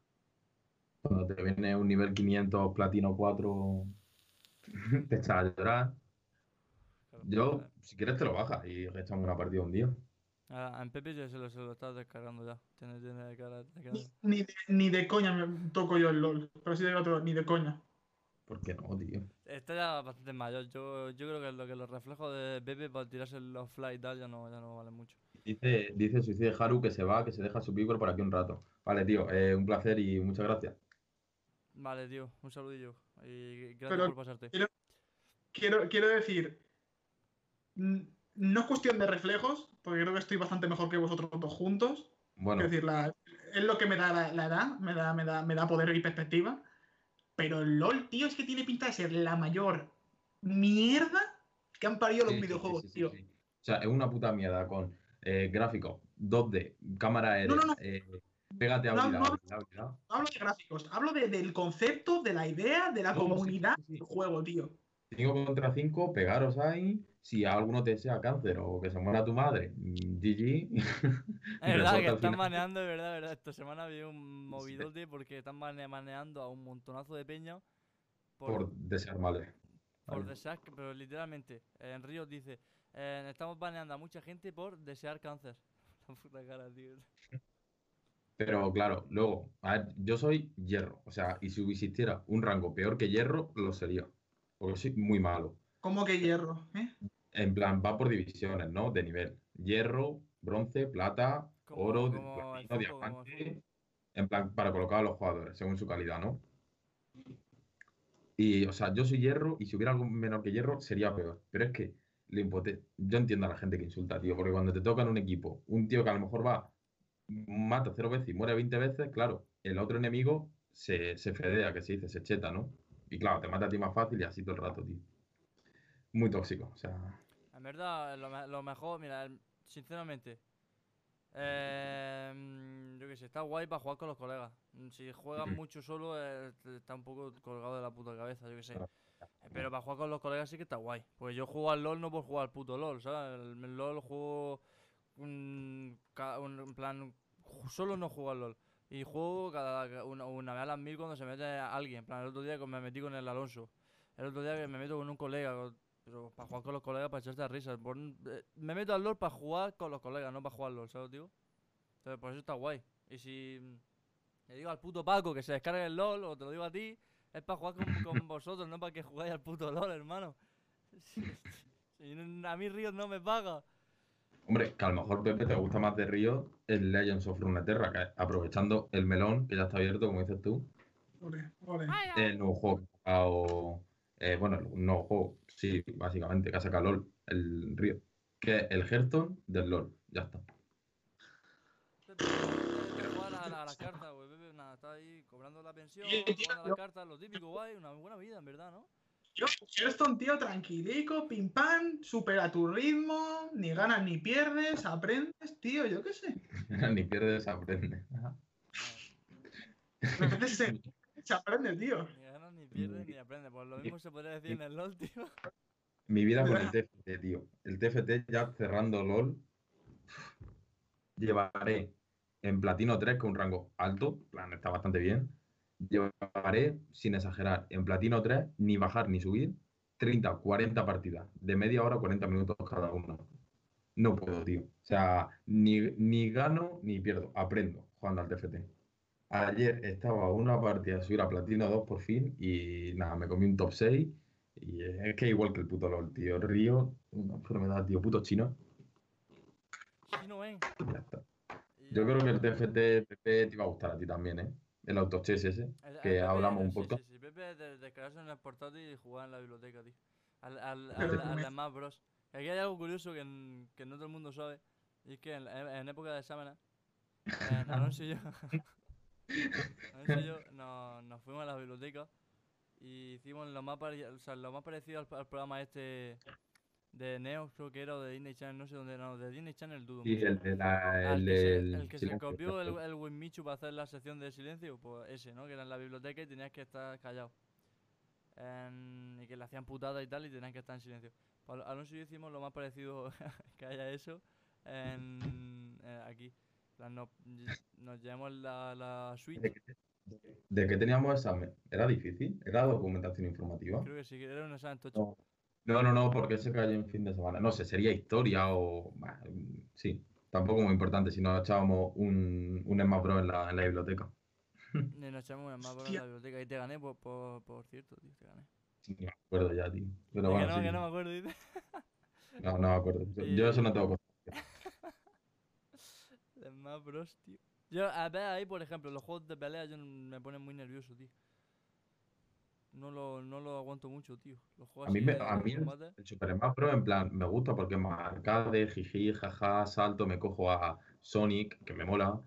Cuando te viene un nivel 500 platino 4, te echas a llorar. Claro. Yo, si quieres, te lo bajas y echamos una partida un día. Ah, en Pepe ya se lo, se lo está descargando ya. Tiene, tiene cara de que- Ni, ni de, ni de coña me toco yo el LOL. Pero sí digo otro, ni de coña. ¿Por qué no, tío? Está ya bastante mayor. Yo, yo creo que lo que los reflejos de Pepe para tirarse los fly y tal ya no, ya no valen mucho. Dice, dice Suicide Haru que se va, que se deja su pico por aquí un rato. Vale, tío, eh, un placer y muchas gracias. Vale, tío, un saludillo. Y gracias Pero- por pasarte. Quiero, quiero decir. mm, No es cuestión de reflejos, porque creo que estoy bastante mejor que vosotros dos juntos. Bueno, Es decir, la- es lo que me da la, la edad, me da, me, da, me da poder y perspectiva. Pero el LOL, tío, es que tiene pinta de ser la mayor mierda que han parido los sí, videojuegos, sí, sí, tío. O sea, es una puta mierda con eh, gráficos 2D, cámara aérea, no, no. eh, pégate a No, no. No hablo de gráficos, hablo de- del concepto, de la idea, de la No, comunidad del juego, tío. 5 contra 5, pegaros ahí. Si alguno te desea cáncer o que se muera tu madre, mm, GG. Es verdad que están final. baneando, es verdad, es verdad. Esta semana había un movidote porque están baneando a un montonazo de peña por, por desear males. por desear, pero literalmente, en Ríos dice, eh, estamos baneando a mucha gente por desear cáncer. La puta cara, tío. Pero claro, luego, a ver, yo soy hierro. O sea, y si existiera un rango peor que hierro, lo sería. Porque soy muy malo. ¿Cómo que hierro? ¿eh? En plan, va por divisiones, ¿no? De nivel. Hierro, bronce, plata, Como- oro, como platino, diamante. En plan, para colocar a los jugadores, según su calidad, ¿no? Y, o sea, yo soy hierro y si hubiera algo menor que hierro, sería peor. Pero es que lo impote- yo entiendo a la gente que insulta, tío, porque cuando te toca en un equipo, un tío que a lo mejor va, mata cero veces y muere 20 veces, claro, el otro enemigo se, se fedea, que se dice, se cheta, ¿no? Y claro, te mata a ti más fácil y así todo el rato, tío. Muy tóxico, o sea. En verdad, lo, lo mejor, mira, sinceramente, eh, mm, yo qué sé, está guay para jugar con los colegas. Mm, Si juegan Ujú. mucho solo, eh, está un poco colgado de la puta cabeza, yo qué sé. Claro. Eh, Pero para jugar con los colegas sí que está guay. Pues yo juego al LOL no por jugar al puto LOL, ¿sabes? El, el LOL juego un, un- en plan, solo no juego al LOL. Y juego cada ca- una, una vez a las mil cuando se mete alguien. En plan, el otro día que me metí con el Alonso. El otro día que me meto con un colega. con- Pero para jugar con los colegas, para echarte a risas. por eh, me meto al LOL para jugar con los colegas, no para jugar al LOL, ¿sabes, tío? Entonces, por eso está guay. Y si mm, le digo al puto Paco que se descargue el LOL, o te lo digo a ti, es para jugar con, con vosotros, no para que jugáis al puto LOL, hermano. Si- si a mí Ríos no me paga. Hombre, que a lo mejor Pepe te gusta más de Río el Legends of Runeterra, que aprovechando el melón que ya está abierto, como dices tú, Ole, ole. el nuevo juego que ha sacado, eh, bueno, nuevo juego, sí, básicamente, que ha sacado LOL, el Río, que es el Hearthstone del LOL, ya está. A la, a la carta, güey. Nada, está ahí cobrando la pensión, jugando a la carta, lo típico, guay. Una buena vida, en verdad, ¿no? Yo, Hearthstone, tío, tranquilico, pim pam, supera tu ritmo, ni ganas ni pierdes, aprendes, tío, yo qué sé. Ni pierdes, aprende. A veces se, se aprende, tío. Pierdes, ni aprendes. Pues lo mismo se podría decir en el LOL, tío. Mi vida con el TFT, tío. El TFT ya cerrando LOL. Llevaré en Platino 3, con un rango alto, en plan, está bastante bien. Llevaré, sin exagerar, en Platino 3, ni bajar ni subir, 30 o 40 partidas, de media hora, 40 minutos cada uno. No puedo, tío. O sea, ni, ni gano ni pierdo, aprendo jugando al TFT. Ayer estaba una partida de subir a Platino 2 por fin y nada, me comí un top 6 y es que igual que el puto LOL, tío. Río, una enfermedad, tío, puto chino. Sí, no ven. Ya está. Yo creo que el TFT Pepe, te iba a gustar a ti también, ¿eh? El autochess ese. El- el que Pepe, hablamos un sí, poco. Sí, sí, Pepe de descargarse en el portátil y jugar en la biblioteca, tío. Al, al, al, al de Smash Bros. Aquí hay algo curioso que, n- que no todo el mundo sabe. Y es que en, en- en época de exámenes, en Alonso y yo, Y yo nos, nos fuimos a la biblioteca y hicimos lo más, pare- o sea, lo más parecido al, al programa este de Neo, creo que era, o de Disney Channel, no sé dónde era, no, de Disney Channel dudo Y mucho. el de la. El, que se, del el que se silencio, copió el, el Winmichu para hacer la sección de silencio, pues ese, ¿no? Que era en la biblioteca y tenías que estar callado. En- y que le hacían putada y tal y tenían que estar en silencio. Pues Al- Alonso y yo hicimos lo más parecido que haya eso en, eh, aquí. En plan, Nos, nos llevamos la, la Switch. ¿De qué, de qué teníamos examen? ¿Era difícil? ¿Era documentación informativa? Creo que sí, era un examen tocho. No. No, no, no, porque se cayó en fin de semana. No sé, sería historia o. bah, sí, tampoco muy importante si nos echábamos un, un Smash Bros. en la, en la biblioteca. Y nos echamos en más en Hostia. la biblioteca y te gané, por, por, por cierto, tío, te gané. Sí, no me acuerdo ya, tío. Pero bueno, que no, sí. que no me acuerdo, dice. No, no me acuerdo. Yo- Yo eso no tengo más bros, tío. Yo, a ver, ahí, por ejemplo, los juegos de pelea yo me ponen muy nervioso, tío. No lo, no lo aguanto mucho, tío. Los juegos A mí, me, de a mí el, el Super Smash Bros. en plan, me gusta porque es más arcade, jiji, jaja, salto, me cojo a Sonic, que me mola,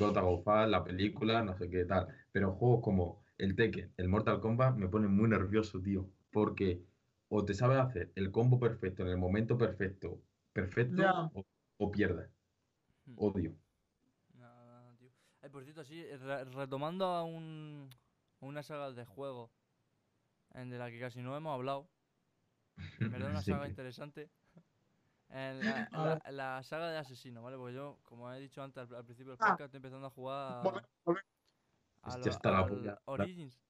of War, la película, no sé qué tal. Pero juegos como el Tekken, el Mortal Kombat, me ponen muy nervioso, tío. Porque o te sabes hacer el combo perfecto en el momento perfecto, perfecto, o, o pierdes. Odio. Nada, nada, tío. Ay, por cierto, sí, re- retomando a un, a una saga de juegos en de la que casi no hemos hablado. En verdad una Sí, saga interesante. En la, A ver. la- la saga de asesino, ¿vale? Porque yo, como he dicho antes al, al principio del Ah. podcast, estoy empezando a jugar a, a lo- está la Origins.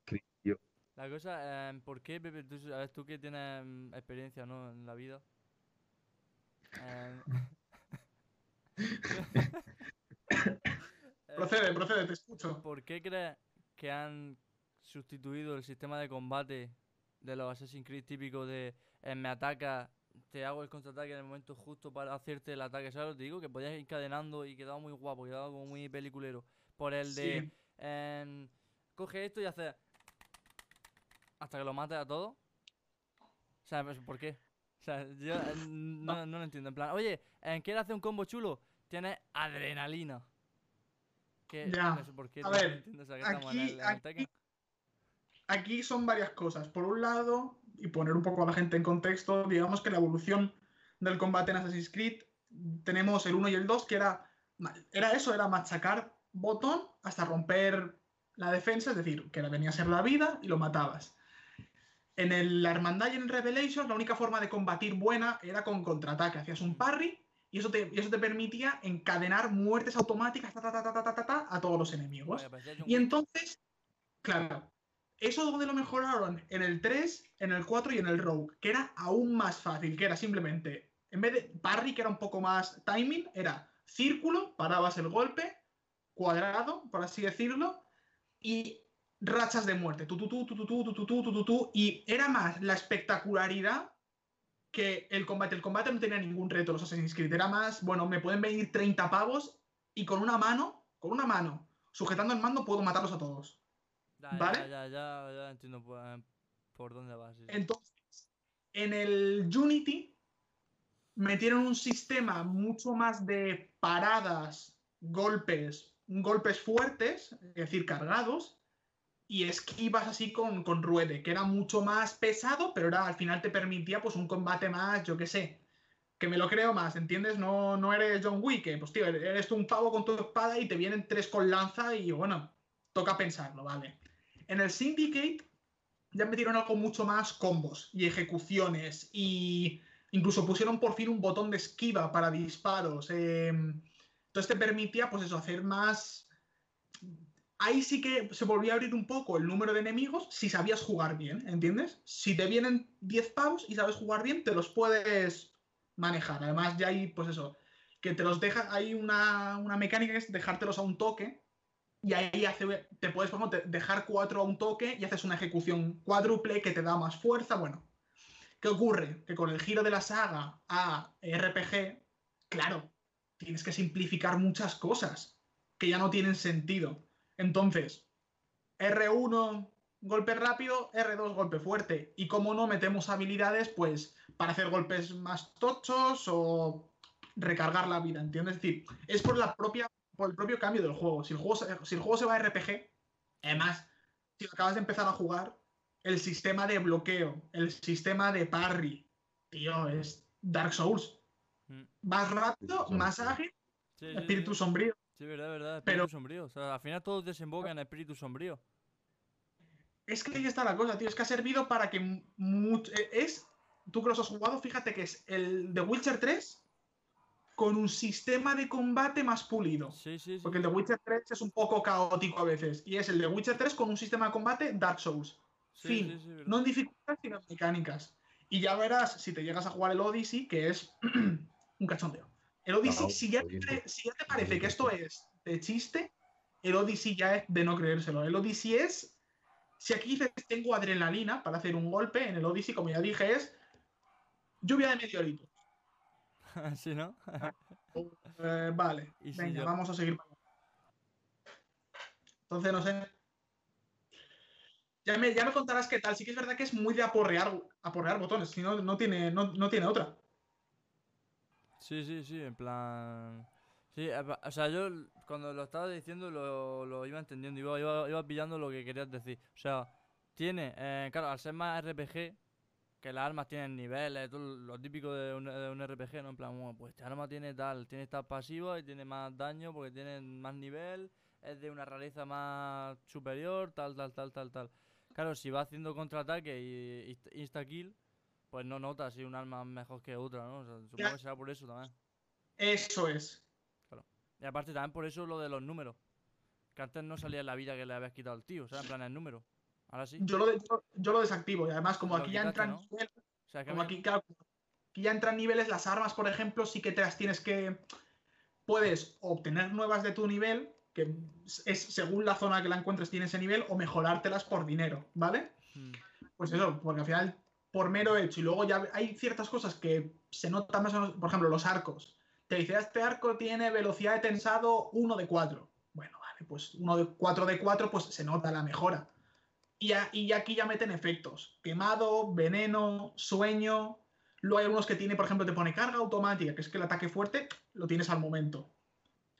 La cosa, em, ¿por qué, Pepe? Tú, sabes, tú que tienes em, experiencia, ¿no? En la vida. Eh, Procede, procede, te escucho. ¿Por qué crees que han sustituido el sistema de combate de los Assassin's Creed típicos de eh, me ataca, te hago el contraataque en el momento justo para hacerte el ataque? ¿Sabes? lo que Te digo que podías ir encadenando y quedaba muy guapo, quedaba como muy peliculero. Por el de Sí. em, coge esto y hace hasta que lo mates a todos. O sea, ¿por qué? O sea, yo eh, no, no lo entiendo. En plan, oye, eh, ¿quieres hacer un combo chulo? Tienes adrenalina. Que Ya, no sé por qué. a ver, no aquí- aquí-. Aquí son varias cosas. Por un lado, y poner un poco a la gente en contexto, digamos que la evolución del combate en Assassin's Creed, tenemos el 1 y el 2, que era, era eso, era machacar botón hasta romper la defensa, es decir, que venía a ser la vida y lo matabas. En el, la Hermandad y en Revelations, la única forma de combatir buena era con contraataque. Hacías un parry y eso te, y eso te permitía encadenar muertes automáticas ta, ta, ta, a todos los enemigos. Y entonces, claro, eso donde lo mejoraron en el 3, en el 4 y en el Rogue, que era aún más fácil, que era simplemente, en vez de parry, que era un poco más timing, era círculo, parabas el golpe, cuadrado, por así decirlo, y rachas de muerte, tu, tu, tu, tu, tu, tu, tu, tu, tu, tu, tu, tu, y era más la espectacularidad que el combate. El combate no tenía ningún reto los Assassin's Creed, era más, bueno, me pueden venir 30 pavos y con una mano, con una mano, sujetando el mando, puedo matarlos a todos. Ya, ya, ¿vale? Ya, ya, ya entiendo por, eh, por dónde vas. sí. Entonces, en el Unity metieron un sistema mucho más de paradas, golpes, golpes fuertes, es decir, cargados, y esquivas así con, con ruede, que era mucho más pesado, pero era, al final te permitía pues un combate más, yo qué sé, que me lo creo más, ¿entiendes? No, no eres John Wick, que, pues tío, eres tú un pavo con tu espada y te vienen tres con lanza y bueno, toca pensarlo, ¿vale? En el Syndicate ya metieron algo mucho más combos y ejecuciones y incluso pusieron por fin un botón de esquiva para disparos. eh, entonces te permitía, pues eso, hacer más... Ahí sí que se volvió a abrir un poco el número de enemigos si sabías jugar bien, ¿entiendes? Si te vienen 10 pavos y sabes jugar bien, te los puedes manejar. Además ya hay, pues eso, que te los deja, hay una, una mecánica que es dejártelos a un toque y ahí hace, te puedes, por dejar cuatro a un toque y haces una ejecución cuádruple que te da más fuerza. Bueno, ¿qué ocurre? Que con el giro de la saga a RPG, claro, tienes que simplificar muchas cosas que ya no tienen sentido. Entonces, R1, golpe rápido, R2, golpe fuerte. Y como no metemos habilidades, pues, para hacer golpes más tochos o recargar la vida, ¿entiendes? Es decir, es por la propia por el propio cambio del juego. Si el juego, se, si el juego se va a RPG, además, si acabas de empezar a jugar, el sistema de bloqueo, el sistema de parry, tío, es Dark Souls. Mm. Más rápido, más ágil, espíritu sombrío. Sí, verdad, verdad. Pero- Espíritu sombrío. O sea, al final todo desemboca en espíritu sombrío. Es que ahí está la cosa, tío. Es que ha servido para que eh, es. Tú que los has jugado, fíjate que es el de Witcher 3 con un sistema de combate más pulido. Sí, sí, sí. Porque el de Witcher 3 es un poco caótico a veces. Y es el de Witcher 3 con un sistema de combate Dark Souls. Sí, fin. sí, sí. No en dificultades, sino en mecánicas. Y ya verás si te llegas a jugar el Odyssey, que es un cachondeo. El Odyssey, No, si, ya, te- si ya te parece que esto es de chiste, el Odyssey ya es de no creérselo. El Odyssey es. Si aquí dices tengo adrenalina para hacer un golpe, en el Odyssey, como ya dije, es lluvia de meteoritos. ¿Sí, no? Eh, vale, Y si venga, yo- vamos a seguir. Entonces, no sé. Ya me, ya me contarás qué tal. Sí que es verdad que es muy de aporrear, aporrear botones, si no, no tiene, no, no tiene otra. Sí, sí, sí, en plan... Sí, o sea, yo cuando lo estaba diciendo lo, lo iba entendiendo, iba, iba, iba pillando lo que querías decir. O sea, tiene, eh, claro, al ser más RPG, que las armas tienen niveles, todo lo típico de un, de un RPG, ¿no? En plan, bueno, pues esta arma tiene tal, tiene esta pasiva y tiene más daño porque tiene más nivel, es de una rareza más superior, tal, tal, tal, tal, tal. Claro, si va haciendo contraataque y insta- insta-kill, pues no notas si un arma es mejor que otra, ¿no? O sea, supongo Ya. que será por eso también. Eso es. Y aparte también por eso lo de los números. Que antes no salía en la vida que le habías quitado al tío, o sea, en plan el número. Ahora sí. Yo lo, de- yo, yo lo desactivo. Y además, como Lo aquí ya entran ¿no? niveles, O sea, que como aquí, claro, aquí ya entran niveles, las armas, por ejemplo, sí que te las tienes que. Puedes obtener nuevas de tu nivel, que es según la zona que la encuentres tiene ese nivel, o mejorártelas por dinero, ¿vale? Mm, Pues eso, porque al final, por mero hecho, y luego ya hay ciertas cosas que se notan más por ejemplo, los arcos. Te dice, este arco tiene velocidad de tensado 1 de 4. Bueno, vale, pues 1 de 4 de 4, pues se nota la mejora. Y, ya- y aquí ya meten efectos. Quemado, veneno, sueño. Luego hay algunos que tiene, por ejemplo, te pone carga automática, que es que el ataque fuerte lo tienes al momento.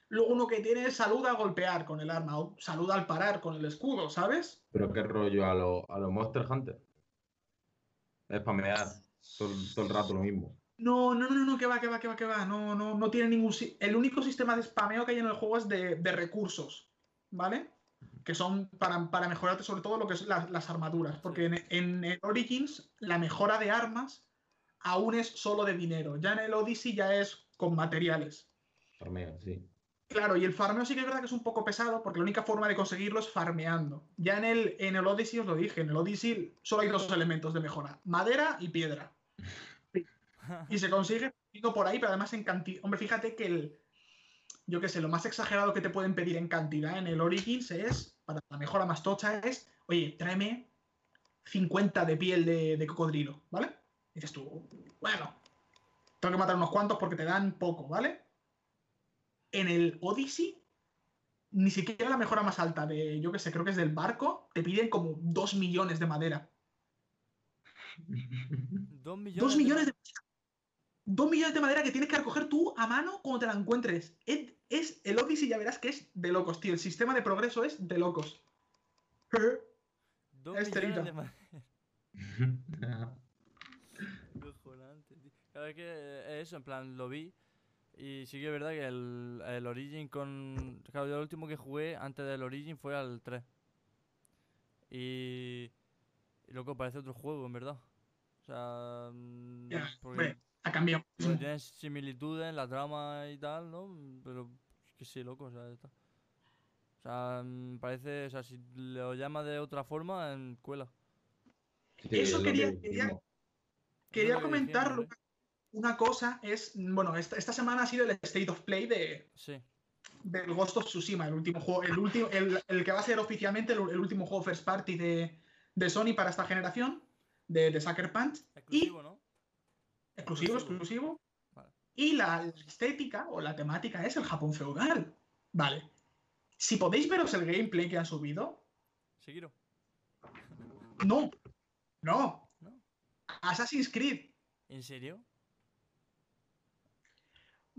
Luego uno que tiene salud al golpear con el arma, o salud al parar con el escudo, ¿sabes? Pero qué rollo a los a los Monster Hunter. Es spamear todo, el- todo el rato lo mismo. No, no, no, no, que va, que va, que va, que va. No, no, no tiene ningún. El único sistema de spameo que hay en el juego es de, de recursos, ¿vale? Que son para, para mejorarte sobre todo lo que es la- las armaduras. Porque en, en el Origins la mejora de armas aún es solo de dinero. Ya en el Odyssey ya es con materiales. Farmeo, sí. Claro, y el farmeo sí que es verdad que es un poco pesado porque la única forma de conseguirlo es farmeando. Ya en el, en el Odyssey os lo dije, en el Odyssey solo hay dos elementos de mejora, madera y piedra. Y se consigue por ahí, pero además en cantidad. Hombre, fíjate que el. Yo qué sé, lo más exagerado que te pueden pedir en cantidad en el Origins es, para la mejora más tocha, es, oye, tráeme 50 de piel de, de cocodrilo, ¿vale? Y dices tú, bueno, tengo que matar unos cuantos porque te dan poco, ¿vale? En el Odyssey, ni siquiera la mejora más alta de, yo qué sé, creo que es del barco, te piden como 2 millones de madera. Dos millones. 2 millones de madera. 2 millones de madera que tienes que recoger tú a mano cuando te la encuentres. Es, es- el Odyssey, ya verás que es de locos, tío. El sistema de progreso es de locos. Dos es millones de ma- Cojonante, tío. Claro, es que eh, eso, en plan, lo vi. Y sí que es verdad que el, el Origin con. Claro, yo el último que jugué antes del Origin fue al 3. Y. Y loco, parece otro juego, en verdad. O sea. mm, Ya, porque hombre, ha cambiado. porque tiene similitudes en la trama y tal, ¿no? Pero. Es que sí, loco, o sea, ya está. O sea, mm, parece. O sea, si lo llamas de otra forma, en cuela. Sí, Eso quería- quería- dijimos. Quería lo que comentar dijimos, ¿eh? Una cosa, es, bueno, esta, esta semana ha sido el State of Play de, Sí. del Ghost of Tsushima, el último juego, el último, el, el que va a ser oficialmente el, el último juego first party de, de Sony para esta generación, de, de Sucker Punch. Exclusivo, ¿no? Exclusivo, Exclusivo. exclusivo. Vale. Y la, la estética o la temática es el Japón feudal. Vale. Si podéis veros el gameplay que han subido, Sekiro. no. No. ¿No? Assassin's Creed. ¿En serio?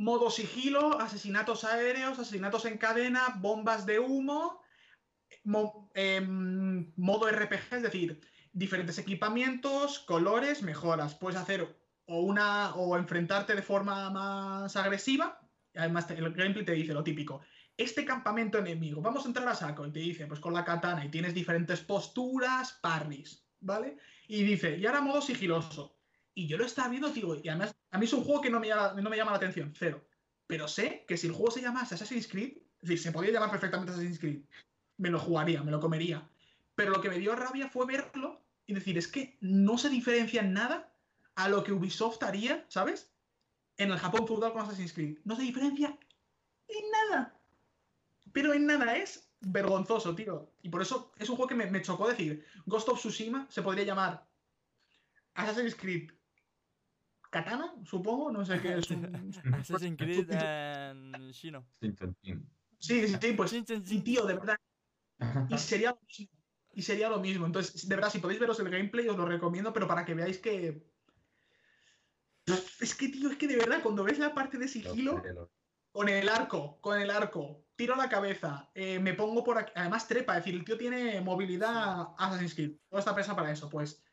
Modo sigilo, asesinatos aéreos, asesinatos en cadena, bombas de humo, mo- em, modo RPG, es decir, diferentes equipamientos, colores, mejoras. Puedes hacer o una o enfrentarte de forma más agresiva. Además, el gameplay te dice lo típico. Este campamento enemigo, vamos a entrar a saco. Y te dice, pues con la katana, y tienes diferentes posturas, parries, ¿vale? Y dice, y ahora modo sigiloso. Y yo lo estaba viendo, digo, y además, a mí es un juego que no me llama, no me llama la atención, cero. Pero sé que si el juego se llamase Assassin's Creed, es decir, se podría llamar perfectamente Assassin's Creed, me lo jugaría, me lo comería. Pero lo que me dio rabia fue verlo y decir, es que no se diferencia en nada a lo que Ubisoft haría, ¿sabes? En el Japón feudal con Assassin's Creed. No se diferencia en nada. Pero en nada es vergonzoso, tío. Y por eso es un juego que me, me chocó decir. Ghost of Tsushima se podría llamar Assassin's Creed Katana, supongo. No sé qué es un. Assassin's Creed en tin. Sí, sí, sí, pues sí, tío, de verdad. Y sería lo mismo. Y sería lo mismo. Entonces, de verdad, si podéis veros el gameplay, os lo recomiendo, pero para que veáis que. Es que, tío, es que de verdad, cuando ves la parte de Lo sigilo, con el arco, con el arco, tiro la cabeza, eh, me pongo por aquí. Además, trepa, es decir, el tío tiene movilidad Assassin's Creed. Todo está pensado para eso. Pues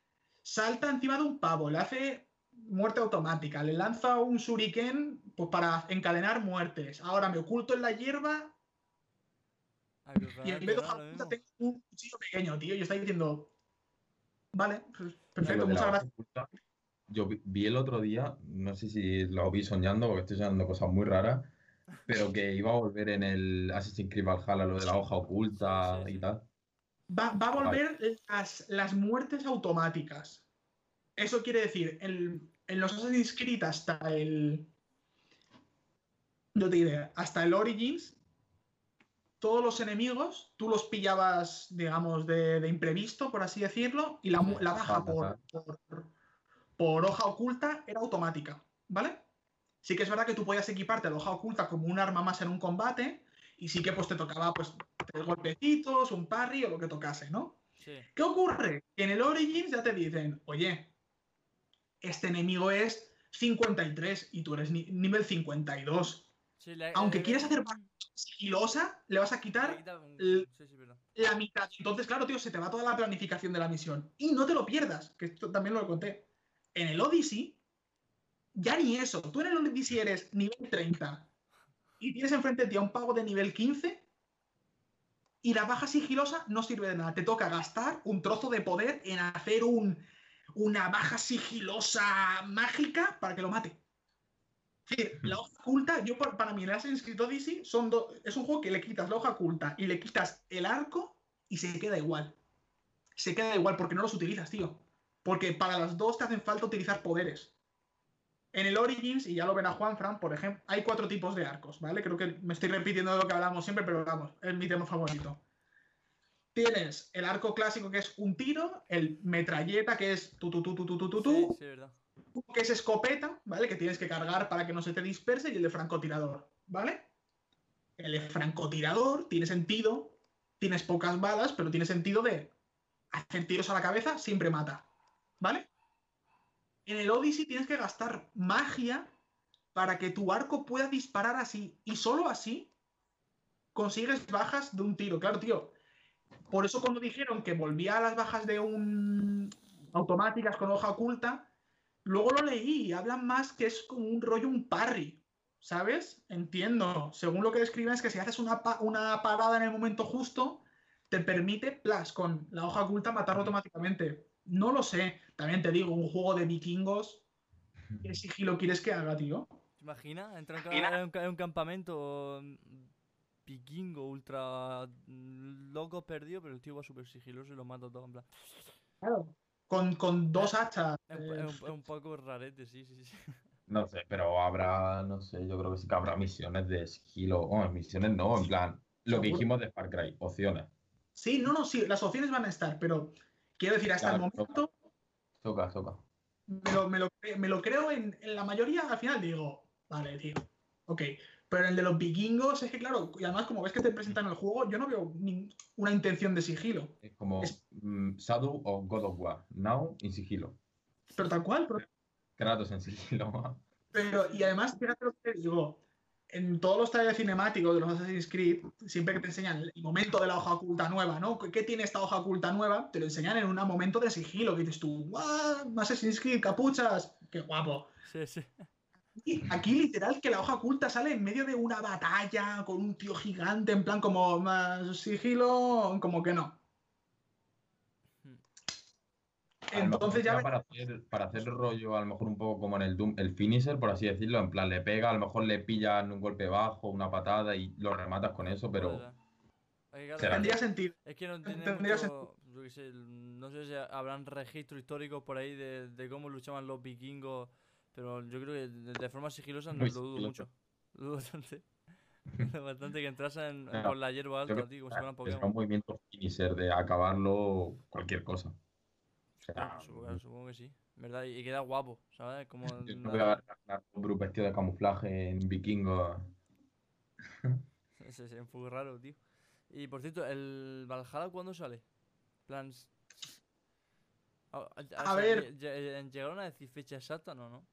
salta encima de un pavo, le hace muerte automática, le lanza un shuriken pues, para encadenar muertes. Ahora me oculto en la hierba que y en vez de mismo. tengo un cuchillo pequeño, tío. Y está diciendo. Vale, pues, perfecto, muchas gracias. oculta, Yo vi, el otro día, no sé si lo vi soñando, porque estoy soñando cosas muy raras, pero que iba a volver en el Assassin's Creed Valhalla lo de la hoja oculta Sí, sí, y tal. Va, va a volver las, las muertes automáticas. Eso quiere decir, en, en los Assassin's Creed hasta el. No te diré, hasta el Origins, todos los enemigos, tú los pillabas, digamos, de, de imprevisto, por así decirlo, y la, la baja por, por hoja oculta era automática, ¿vale? Sí que es verdad que tú podías equiparte la hoja oculta como un arma más en un combate, y sí que pues te tocaba pues tres golpecitos, un parry o lo que tocase, ¿no? Sí. ¿Qué ocurre? Que en el Origins ya te dicen, oye, este enemigo es 53 y tú eres ni- nivel 52. Sí, le- Aunque eh, quieres hacer mm, sigilosa, le vas a quitar quita Sí, sí, la mitad. Entonces, claro, tío, se te va toda la planificación de la misión. Y no te lo pierdas, que esto también lo conté. En el Odyssey, ya ni eso. Tú en el Odyssey eres nivel 30 y tienes enfrente de ti a un pago de nivel 15 y la baja sigilosa no sirve de nada. Te toca gastar un trozo de poder en hacer un, una baja sigilosa mágica para que lo mate. Es decir, la hoja oculta, yo pa- para mí el Assassin's Odyssey son do- es un juego que le quitas la hoja oculta y le quitas el arco y se queda igual. Se queda igual porque no los utilizas, tío. Porque para las dos te hacen falta utilizar poderes. En el Origins, y ya lo verá Juanfran, por ejemplo, hay cuatro tipos de arcos, ¿vale? Creo que me estoy repitiendo de lo que hablamos siempre, pero vamos, es mi tema favorito. Tienes el arco clásico que es un tiro, el metralleta que es tu tu tu tu tu tu tu, Sí, sí, verdad. que es escopeta, ¿vale? Que tienes que cargar para que no se te disperse, y el de francotirador, ¿vale? El de francotirador tiene sentido, tienes pocas balas, pero tiene sentido de hacer tiros a la cabeza, siempre mata, ¿vale? En el Odyssey tienes que gastar magia para que tu arco pueda disparar así, y solo así consigues bajas de un tiro, claro, tío. Por eso cuando dijeron que volvía a las bajas de un automáticas con hoja oculta, Luego lo leí y hablan más que es como un rollo, un parry, ¿sabes? Entiendo. Según lo que describen es que si haces una, pa- una parada en el momento justo, te permite, plus, con la hoja oculta matarlo automáticamente. No lo sé. También te digo, un juego de vikingos, ¿qué sigilo quieres que haga, tío? ¿Te imaginas? Entra en, un, ca- en un campamento vikingo, ultra mm, loco, perdido, pero el tío va súper sigiloso y lo mata todo en plan. Claro. Con, con dos hachas. Es un, eh, es un- es un poco rarete, sí, sí, sí. No sé, pero habrá, no sé, yo creo que sí que habrá misiones de sigilo. Oh, misiones no, en plan, lo que dijimos de Far Cry, opciones. Sí, no, no, sí, las opciones van a estar, pero quiero decir, hasta el momento Toca, toca. me lo, me lo cre- me lo creo en, en la mayoría, al final digo, vale, tío, ok. Pero en el de los vikingos es que, claro, y además como ves que te presentan el juego, yo no veo ni- una intención de sigilo. Es como Es- mm, Shadow o God of War. Now en sigilo. Pero tal cual, pero, Kratos en sigilo. pero- y además, fíjate lo que te digo, en todos los trailers cinemáticos de los Assassin's Creed, siempre que te enseñan el momento de la hoja oculta nueva, ¿no? ¿Qué, qué tiene esta hoja oculta nueva? Te lo enseñan en un momento de sigilo, que dices tú, ¡guau! Assassin's Creed, capuchas, qué guapo. Sí, sí. Aquí literal que la hoja oculta sale en medio de una batalla con un tío gigante, en plan como más sigilo, como que no. Entonces ya para hacer, para hacer rollo, a lo mejor un poco como en el Doom, el finisher, por así decirlo, en plan le pega, a lo mejor le pillan un golpe bajo, una patada y lo rematas con eso, pero tendría sentido. Es que no tiene mucho... yo sé, no sé si habrán registros históricos por ahí de, de cómo luchaban los vikingos, pero yo creo que de, de forma sigilosa no Muy lo dudo sigiloso. mucho. Lo dudo bastante. bastante que entrasen Claro, por la hierba alta, tío, como si fueran será un Pokémon. movimiento finisher de acabarlo cualquier cosa. O sea, Claro, supongo, claro, supongo que sí. ¿Verdad? Y, queda guapo, ¿sabes? Como yo no veo a Lodbrok vestido de camuflaje en vikingo. Ese es un poco raro, tío. Y por cierto, ¿el Valhalla cuándo sale? plan. s- A, A ver. lle- lle- ¿Llegaron a decir fecha exacta? No, no.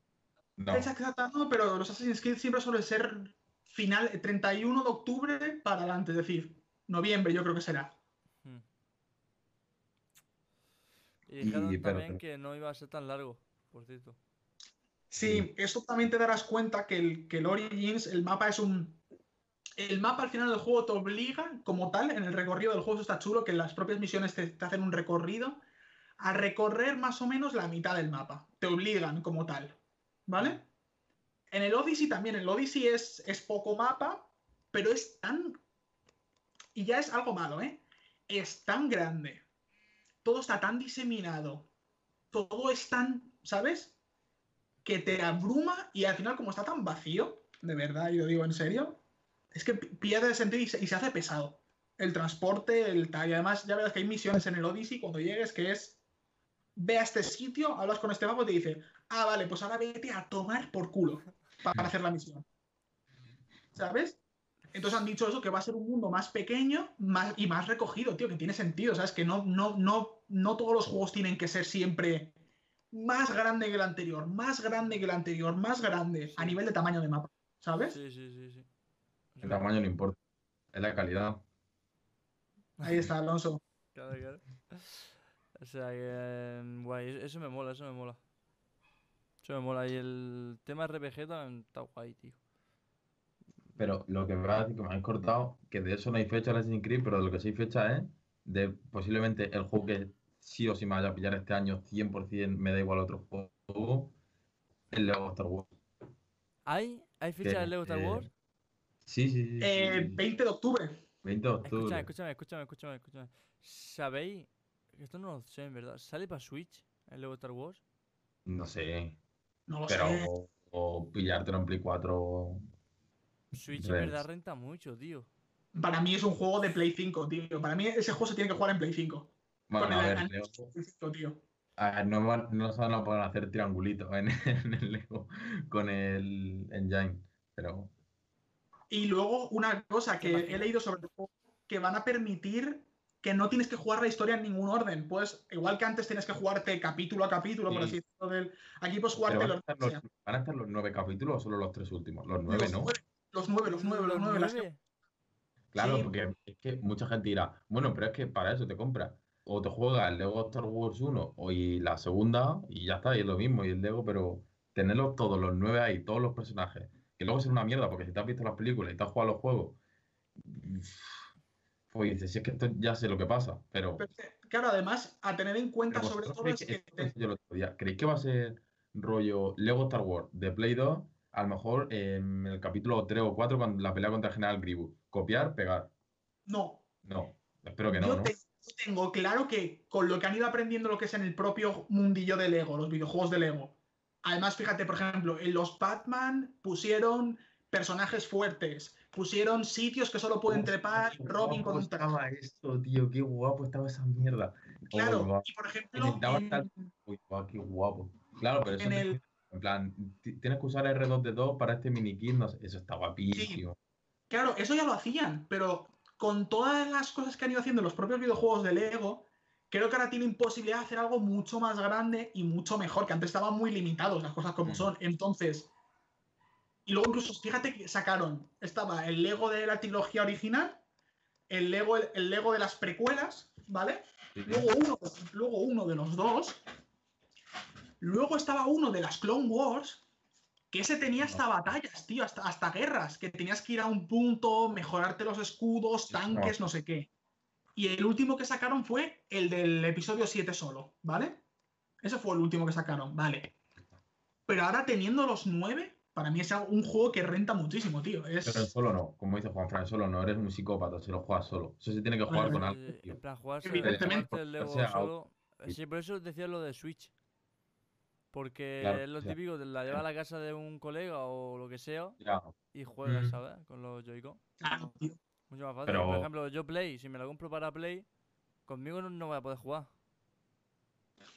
No, exacta no, pero los Assassin's Creed siempre suelen ser final 31 de octubre para adelante, es decir, noviembre yo creo que será. Hmm. Y Y- dijeron pero- también que no iba a ser tan largo, por cierto. Sí, esto también te darás cuenta que el, que el Origins, el mapa es un... El mapa al final del juego te obliga, como tal, en el recorrido del juego, eso está chulo, que en las propias misiones te, te hacen un recorrido, a recorrer más o menos la mitad del mapa. Te obligan como tal, ¿vale? En el Odyssey también, el Odyssey es, es poco mapa, pero es tan... Y ya es algo malo, ¿eh? Es tan grande. Todo está tan diseminado. Todo es tan, ¿sabes? que te abruma y al final como está tan vacío, de verdad, y lo digo en serio, es que pi- pierde sentido y se, y se hace pesado. El transporte, el tal, y además ya verás que hay misiones en el Odyssey cuando llegues que es, ve a este sitio, hablas con este mago y te dice, ah, vale, pues ahora vete a tomar por culo para hacer la misión. ¿Sabes? Entonces han dicho eso, que va a ser un mundo más pequeño más, y más recogido, tío, que tiene sentido, ¿sabes? Que no, no, no, no todos los juegos tienen que ser siempre más grande que el anterior, más grande que el anterior, más grande a nivel de tamaño de mapa, ¿sabes? Sí, sí, sí, sí. El tamaño no importa. Es la calidad. Ahí está, Alonso. Claro, claro. O sea que. eh, Guay, eso- eso me mola, eso me mola. Eso me mola. Y el tema RPG también está guay, tío. Pero lo que me va a decir que me habéis cortado, que de eso no hay fecha en Assassin's Creed, pero de lo que sí hay fecha es de posiblemente el juego que sí o sí me vaya a pillar este año 100%, me da igual otro juego, el Lego Star Wars. ¿Hay, ¿hay fecha Que, de Lego Star eh, Wars? Sí, sí, sí. Eh, sí. 20 de octubre. 20 de octubre. Escúchame, escúchame, escúchame, escúchame, escúchame. ¿Sabéis? Esto no lo sé, en verdad. ¿Sale para Switch el Lego Star Wars? No sé, No lo pero sé. o, o pillártelo en Play 4. Switch en verdad renta mucho, tío. Para mí es un juego de Play 5, tío. Para mí ese juego se tiene que jugar en Play 5. Bueno, Con a ver, 5, tío. a ver, no, van- no se van a poder hacer triangulitos en, en el Lego con el engine, pero Y luego una cosa que he leído sobre el juego, que van a permitir que no tienes que jugar la historia en ningún orden. Pues igual que antes tienes que jugarte capítulo a capítulo, por Sí. así decirlo, del... aquí puedes jugarte van a, los, estar los, van a estar los nueve capítulos o solo los tres últimos. Los nueve, los ¿no? nueve, los nueve, los nueve, los nueve, las-? Claro, Sí. porque es que mucha gente dirá, bueno, pero es que para eso te compras. O te juegas el Lego Star Wars 1 o y la segunda y ya está, y es lo mismo, y el Lego, pero tenerlos todos, los nueve ahí, todos los personajes, que luego será una mierda, porque si te has visto las películas y te has jugado los juegos, pues dices, si es que esto ya sé lo que pasa, pero... Pero, claro, además, a tener en cuenta sobre todo es creéis que yo día, ¿creéis que va a ser rollo Lego Star Wars de Play 2? A lo mejor en el capítulo 3 o 4, cuando la pelea contra el General Grievous. Copiar, pegar. no, No, espero que no, yo ¿no? te- tengo claro que con lo que han ido aprendiendo lo que es en el propio mundillo de Lego, los videojuegos de Lego. Además, fíjate, por ejemplo, en los Batman pusieron personajes fuertes, pusieron sitios que solo pueden trepar, Robin con estaba esto, tío, qué guapo estaba esa mierda. Claro, Oh, y por ejemplo, en- Tal- Uy, qué guapo. Claro, pero eso En el- en plan, ti- tienes que usar R2D2 para este mini kit, no sé, eso está guapísimo. Claro, eso ya lo hacían, pero con todas las cosas que han ido haciendo los propios videojuegos de Lego, creo que ahora tienen posibilidad de hacer algo mucho más grande y mucho mejor, que antes estaban muy limitados las cosas como Mm. son. Entonces, y luego incluso, fíjate que sacaron, estaba el Lego de la trilogía original, el Lego, el Lego de las precuelas, ¿vale? Sí. Luego uno, luego uno de los dos. Luego estaba uno de las Clone Wars, que ese tenía hasta batallas, tío, hasta, hasta guerras, que tenías que ir a un punto, mejorarte los escudos, tanques, no sé qué. Y el último que sacaron fue el del episodio 7 solo, ¿vale? Ese fue el último que sacaron, vale. Pero ahora teniendo los nueve, para mí es un juego que renta muchísimo, tío. Es... Pero solo no, como dice Juan Fran, solo no, eres un psicópata si lo juegas solo. Eso se tiene que jugar con Bueno, Eh, tío. En plan, jugarse, Evidentemente. jugarte el Lego O sea, solo. sí. Sí, por eso decía lo de Switch. Porque Claro, es lo típico, de la llevas a la casa de un colega o lo que sea Ya, y juegas, Mm. ¿sabes? Con los Joy-Con. Claro, tío. Mucho más fácil. Pero- Por ejemplo, yo Play, si me la compro para Play, conmigo no, no voy a poder jugar.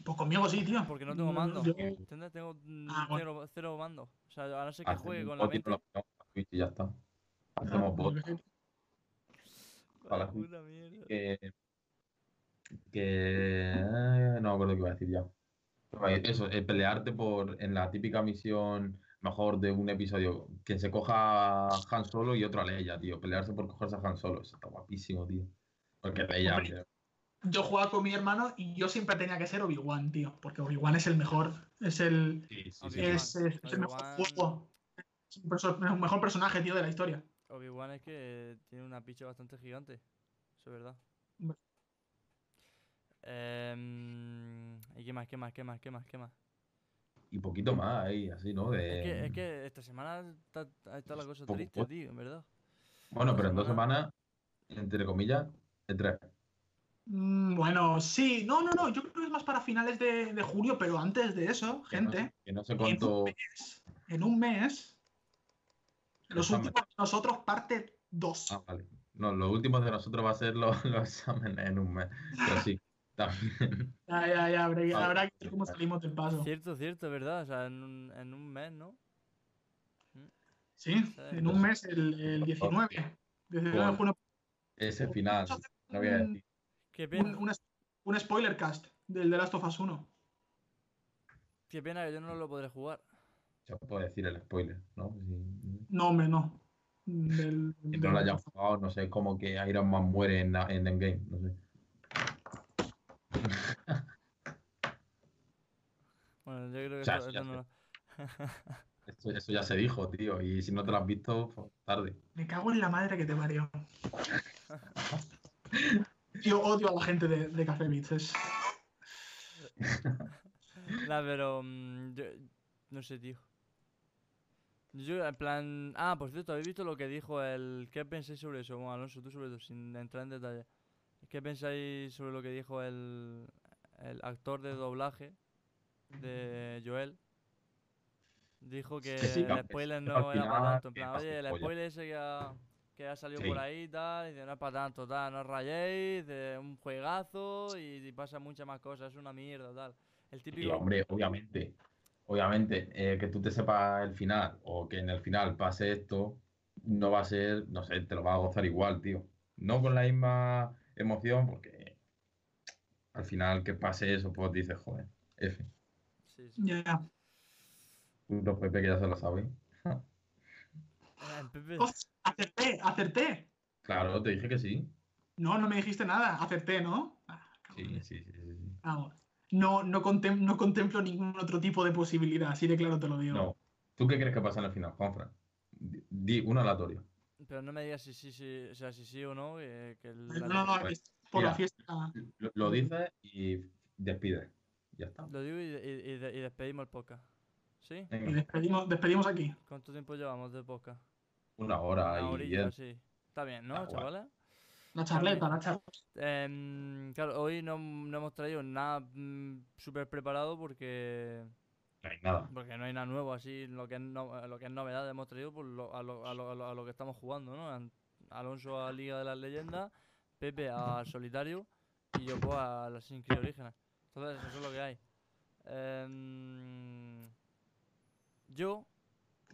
Pues conmigo sí, tío. Porque no tengo mando. Yo-. Tengo mm, Ah, bueno. cero, cero mando. O sea, a no ser que hacemos juegue con la bot y mente. nos lo pegamos a Twitch y ya está. Hacemos bot. Vaya Ojalá. puta mierda. que, que eh, no me acuerdo qué iba a decir ya. Eso, eh, pelearte por en la típica misión mejor de un episodio, que se coja a Han Solo y otro a Leia, tío. Pelearse por cogerse a Han Solo, eso está guapísimo, tío. Porque Leia, Hombre, tío, Yo jugaba con mi hermano y yo siempre tenía que ser Obi-Wan, tío. Porque Obi-Wan es el mejor. Es el, sí, sí, sí, Obi-Wan. es, es- es el mejor juego. Es el mejor personaje, tío, de la historia. Obi-Wan es que tiene una picha bastante gigante. Eso es verdad. Em, ¿Y qué más, qué más, qué más, qué más, qué más? Y poquito más ahí, así, ¿no? De... Es que, es que esta semana está, está la cosa triste, tío, en verdad. Bueno, esta pero en dos semana- semanas, entre comillas, en tres. Mm, Bueno, sí. No, no, no. Yo creo que es más para finales de, de julio, pero antes de eso, Que no sé- gente, Que no sé en cuánto. un mes, en un mes, los Examen. últimos de nosotros, parte 2. Ah, vale. No, lo último de nosotros va a ser los, los exámenes en un mes. Pero sí, también. Ya, ya, ya. Habrá, Vale. habrá que ver cómo salimos del paso. Cierto, cierto, es verdad. O sea, en un, en un mes, ¿no? Sí, en un mes, el, el 19. 19 de Con- junio. Ese final, no voy a un- decir. Qué un, pena, un, un spoiler cast del The Last of Us 1. qué pena que yo no lo podré jugar. Ya puedo decir el spoiler, ¿no? Si, No, hombre, no. Del, si del- no lo hayan jugado, no sé, como que Iron Man muere en, en Endgame, no sé. Bueno, yo creo que O sea, esto, sí, ya no Eso, eso ya se dijo, tío. Y si no te lo has visto, pues, tarde. Me cago en la madre que te parió. Yo odio a la gente de, de Café Beats. Es... Nah, pero. mm, yo, no sé, tío. Yo, en plan. Ah, por cierto, ¿habéis visto lo que dijo el. ¿Qué pensáis sobre eso? Bueno, Alonso, tú sobre todo, sin entrar en detalle. ¿Qué pensáis sobre lo que dijo el. El actor de doblaje de Joel? Dijo que sí, el spoiler final- no era para tanto. En plan, oye, el polla". spoiler ese que ha, que ha salido Sí. por ahí y tal, y dice, no es para tanto, tal, no os rayéis, de un juegazo y, y pasa muchas más cosas, es una mierda, tal. El Y típico. hombre, obviamente, obviamente, eh, que tú te sepas el final o que en el final pase esto, no va a ser, no sé, te lo vas a gozar igual, tío. No con la misma emoción, porque al final que pase eso, pues dices, joder, F. Sí, sí. Ya. Los Pepe que ya se lo saben. Pepe, acerté, acerté. Claro, te dije que sí. No, no me dijiste nada. Acerté, ¿no? Ah, Sí, sí, sí, sí. Vamos. No, no, contem- no contemplo ningún otro tipo de posibilidad, así de claro te lo digo. No. ¿Tú qué crees que pasa en el final, Juanfran? Di, di uno aleatorio. pero no me digas si sí, si, o sea, si sí o no, que, el- No, la- no, no, aquí es por la fiesta. Lo, lo dices y despides. Ya está. Lo digo y, y- y de- y despedimos el podcast. ¿Sí? Y despedimos, despedimos aquí. ¿Cuánto tiempo llevamos de podcast? Una hora Una y horilla, diez. sí. Está bien, ¿no, Ah, guay. chavales? La charleta, la charleta. Em, claro, hoy no, no hemos traído nada mm, súper preparado porque No hay nada. porque no hay nada nuevo así lo que es, no- lo que es novedad hemos traído por lo- a, lo, a, lo, a lo- a lo que estamos jugando ¿no? Alonso a Liga de las Leyendas Pepe a Solitario y yo pues a Assassin's Creed Orígenes entonces eso es lo que hay Em, yo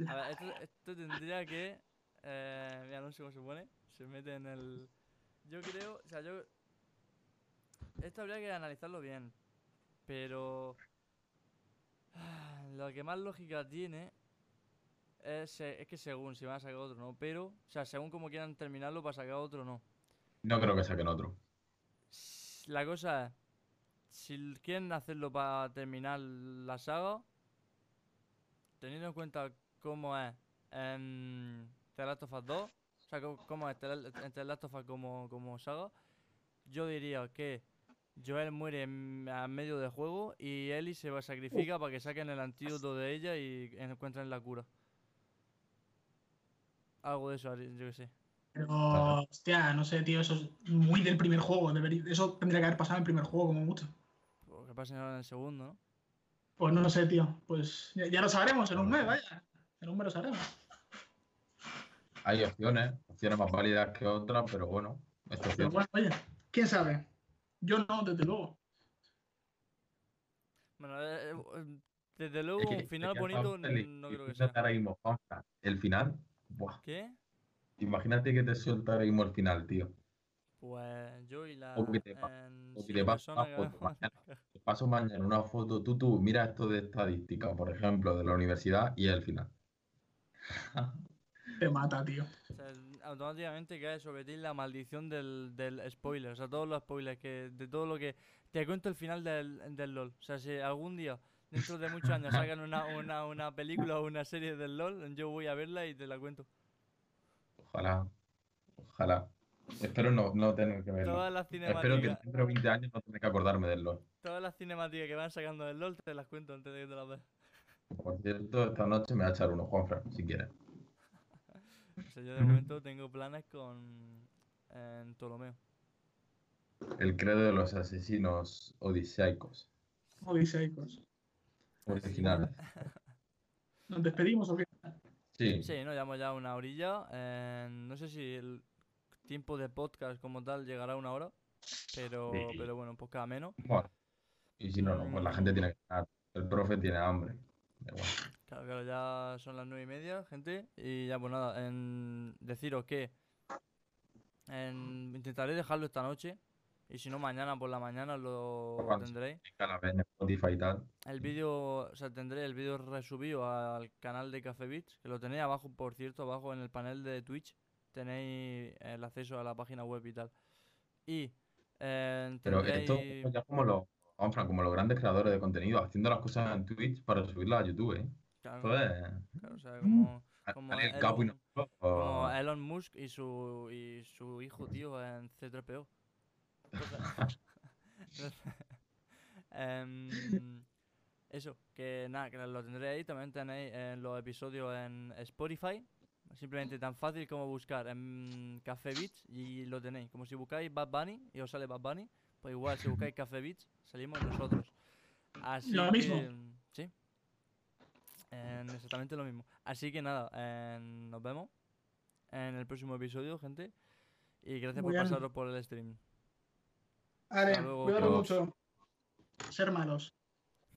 a ver, esto, esto tendría que eh, mira Alonso cómo se pone se mete en el yo creo o sea yo esto habría que analizarlo bien pero ah, lo que más lógica tiene es, eh, es que según si van a sacar otro no, pero, o sea, según como quieran terminarlo para sacar otro no. No creo que saquen otro. La cosa es, si quieren hacerlo para terminar la saga, teniendo en cuenta cómo es en The Last of Us 2, o sea, cómo, cómo es The La- en The Last of Us como, como saga, yo diría que Joel muere a medio del juego y Ellie se va sacrifica para que saquen el antídoto de ella y encuentren la cura. Algo de eso, yo que sé. Pero, hostia, no sé, tío, eso es muy del primer juego. debería- eso tendría que haber pasado en el primer juego, como mucho. Pues que pase ahora en el segundo, ¿no? Pues no lo sé, tío. Pues ya, ya lo sabremos en un mes, vaya. En un mes lo sabremos. Hay opciones, opciones más válidas que otras, pero bueno, es Pero opción. bueno, oye, quién sabe. Yo no, desde luego. Bueno, eh, eh, desde Es luego, que- un final es que bonito no creo que sea. ahora mismo, Juanfran, El final, buah, ¿Qué? imagínate que te suelta ahora mismo el final, tío. Pues yo y la. O que te pa- en o que te paso una foto mañana. Te paso mañana una foto, tú, tú, mira esto de estadística, por ejemplo, de la universidad y el final. Te mata, tío. O sea, automáticamente cae sobre ti la maldición del, del spoiler. O sea, todos los spoilers que. De todo lo que. Te cuento el final del, del LOL. O sea, si algún día, dentro de muchos años, sacan una, una, una película o una serie del LOL, yo voy a verla y te la cuento. Ojalá, ojalá. Espero no, no tener que verlo. Todas las Espero que cinemáticas. dentro de 20 años no tenga que acordarme del LOL. Todas las cinemáticas que van sacando del LOL te las cuento antes de que te las veas. Por cierto, esta noche me va a echar uno, Juanfran, si quieres. O sea, yo de momento tengo planes con. En Ptolomeo. El credo de los asesinos odiseicos. Odiseicos. Originales. ¿Nos despedimos o qué? Sí, Sí, nos llevamos ya una orilla. eh, no sé si el tiempo de podcast como tal llegará a una hora. Pero, Sí. pero bueno, pues cada menos. bueno. Y si no, no, pues la gente tiene que. El profe tiene hambre. Da igual. Claro, claro, ya son las nueve y media, gente. Y ya, pues nada, en deciros que en- intentaré dejarlo esta noche. Y si no, mañana por la mañana lo Cuando tendréis. A la vez en Spotify y tal. El vídeo, o sea, tendré el vídeo resubido al canal de Café Beats, que lo tenéis abajo, por cierto, abajo en el panel de Twitch. Tenéis el acceso a la página web y tal. Y eh, Pero esto ya como los, como los grandes creadores de contenido, haciendo las cosas en Twitch para subirlas a YouTube, ¿eh? Claro, Esto es... claro, o sea, como, Elon- como Musk y su, y su hijo, tío, en C3PO. Entonces- Em, eso, que nada, que lo tendré ahí. También tenéis en los episodios en Spotify. Simplemente tan fácil como buscar en Café Beats y lo tenéis. Como si buscáis Bad Bunny y os sale Bad Bunny, pues igual si buscáis Café Beats, salimos nosotros. Así Lo mismo. que, sí. En exactamente lo mismo. Así que nada, en- nos vemos en el próximo episodio, gente. Y gracias Muy por bien. pasaros por el stream. Cuídalo chao. mucho. Ser malos.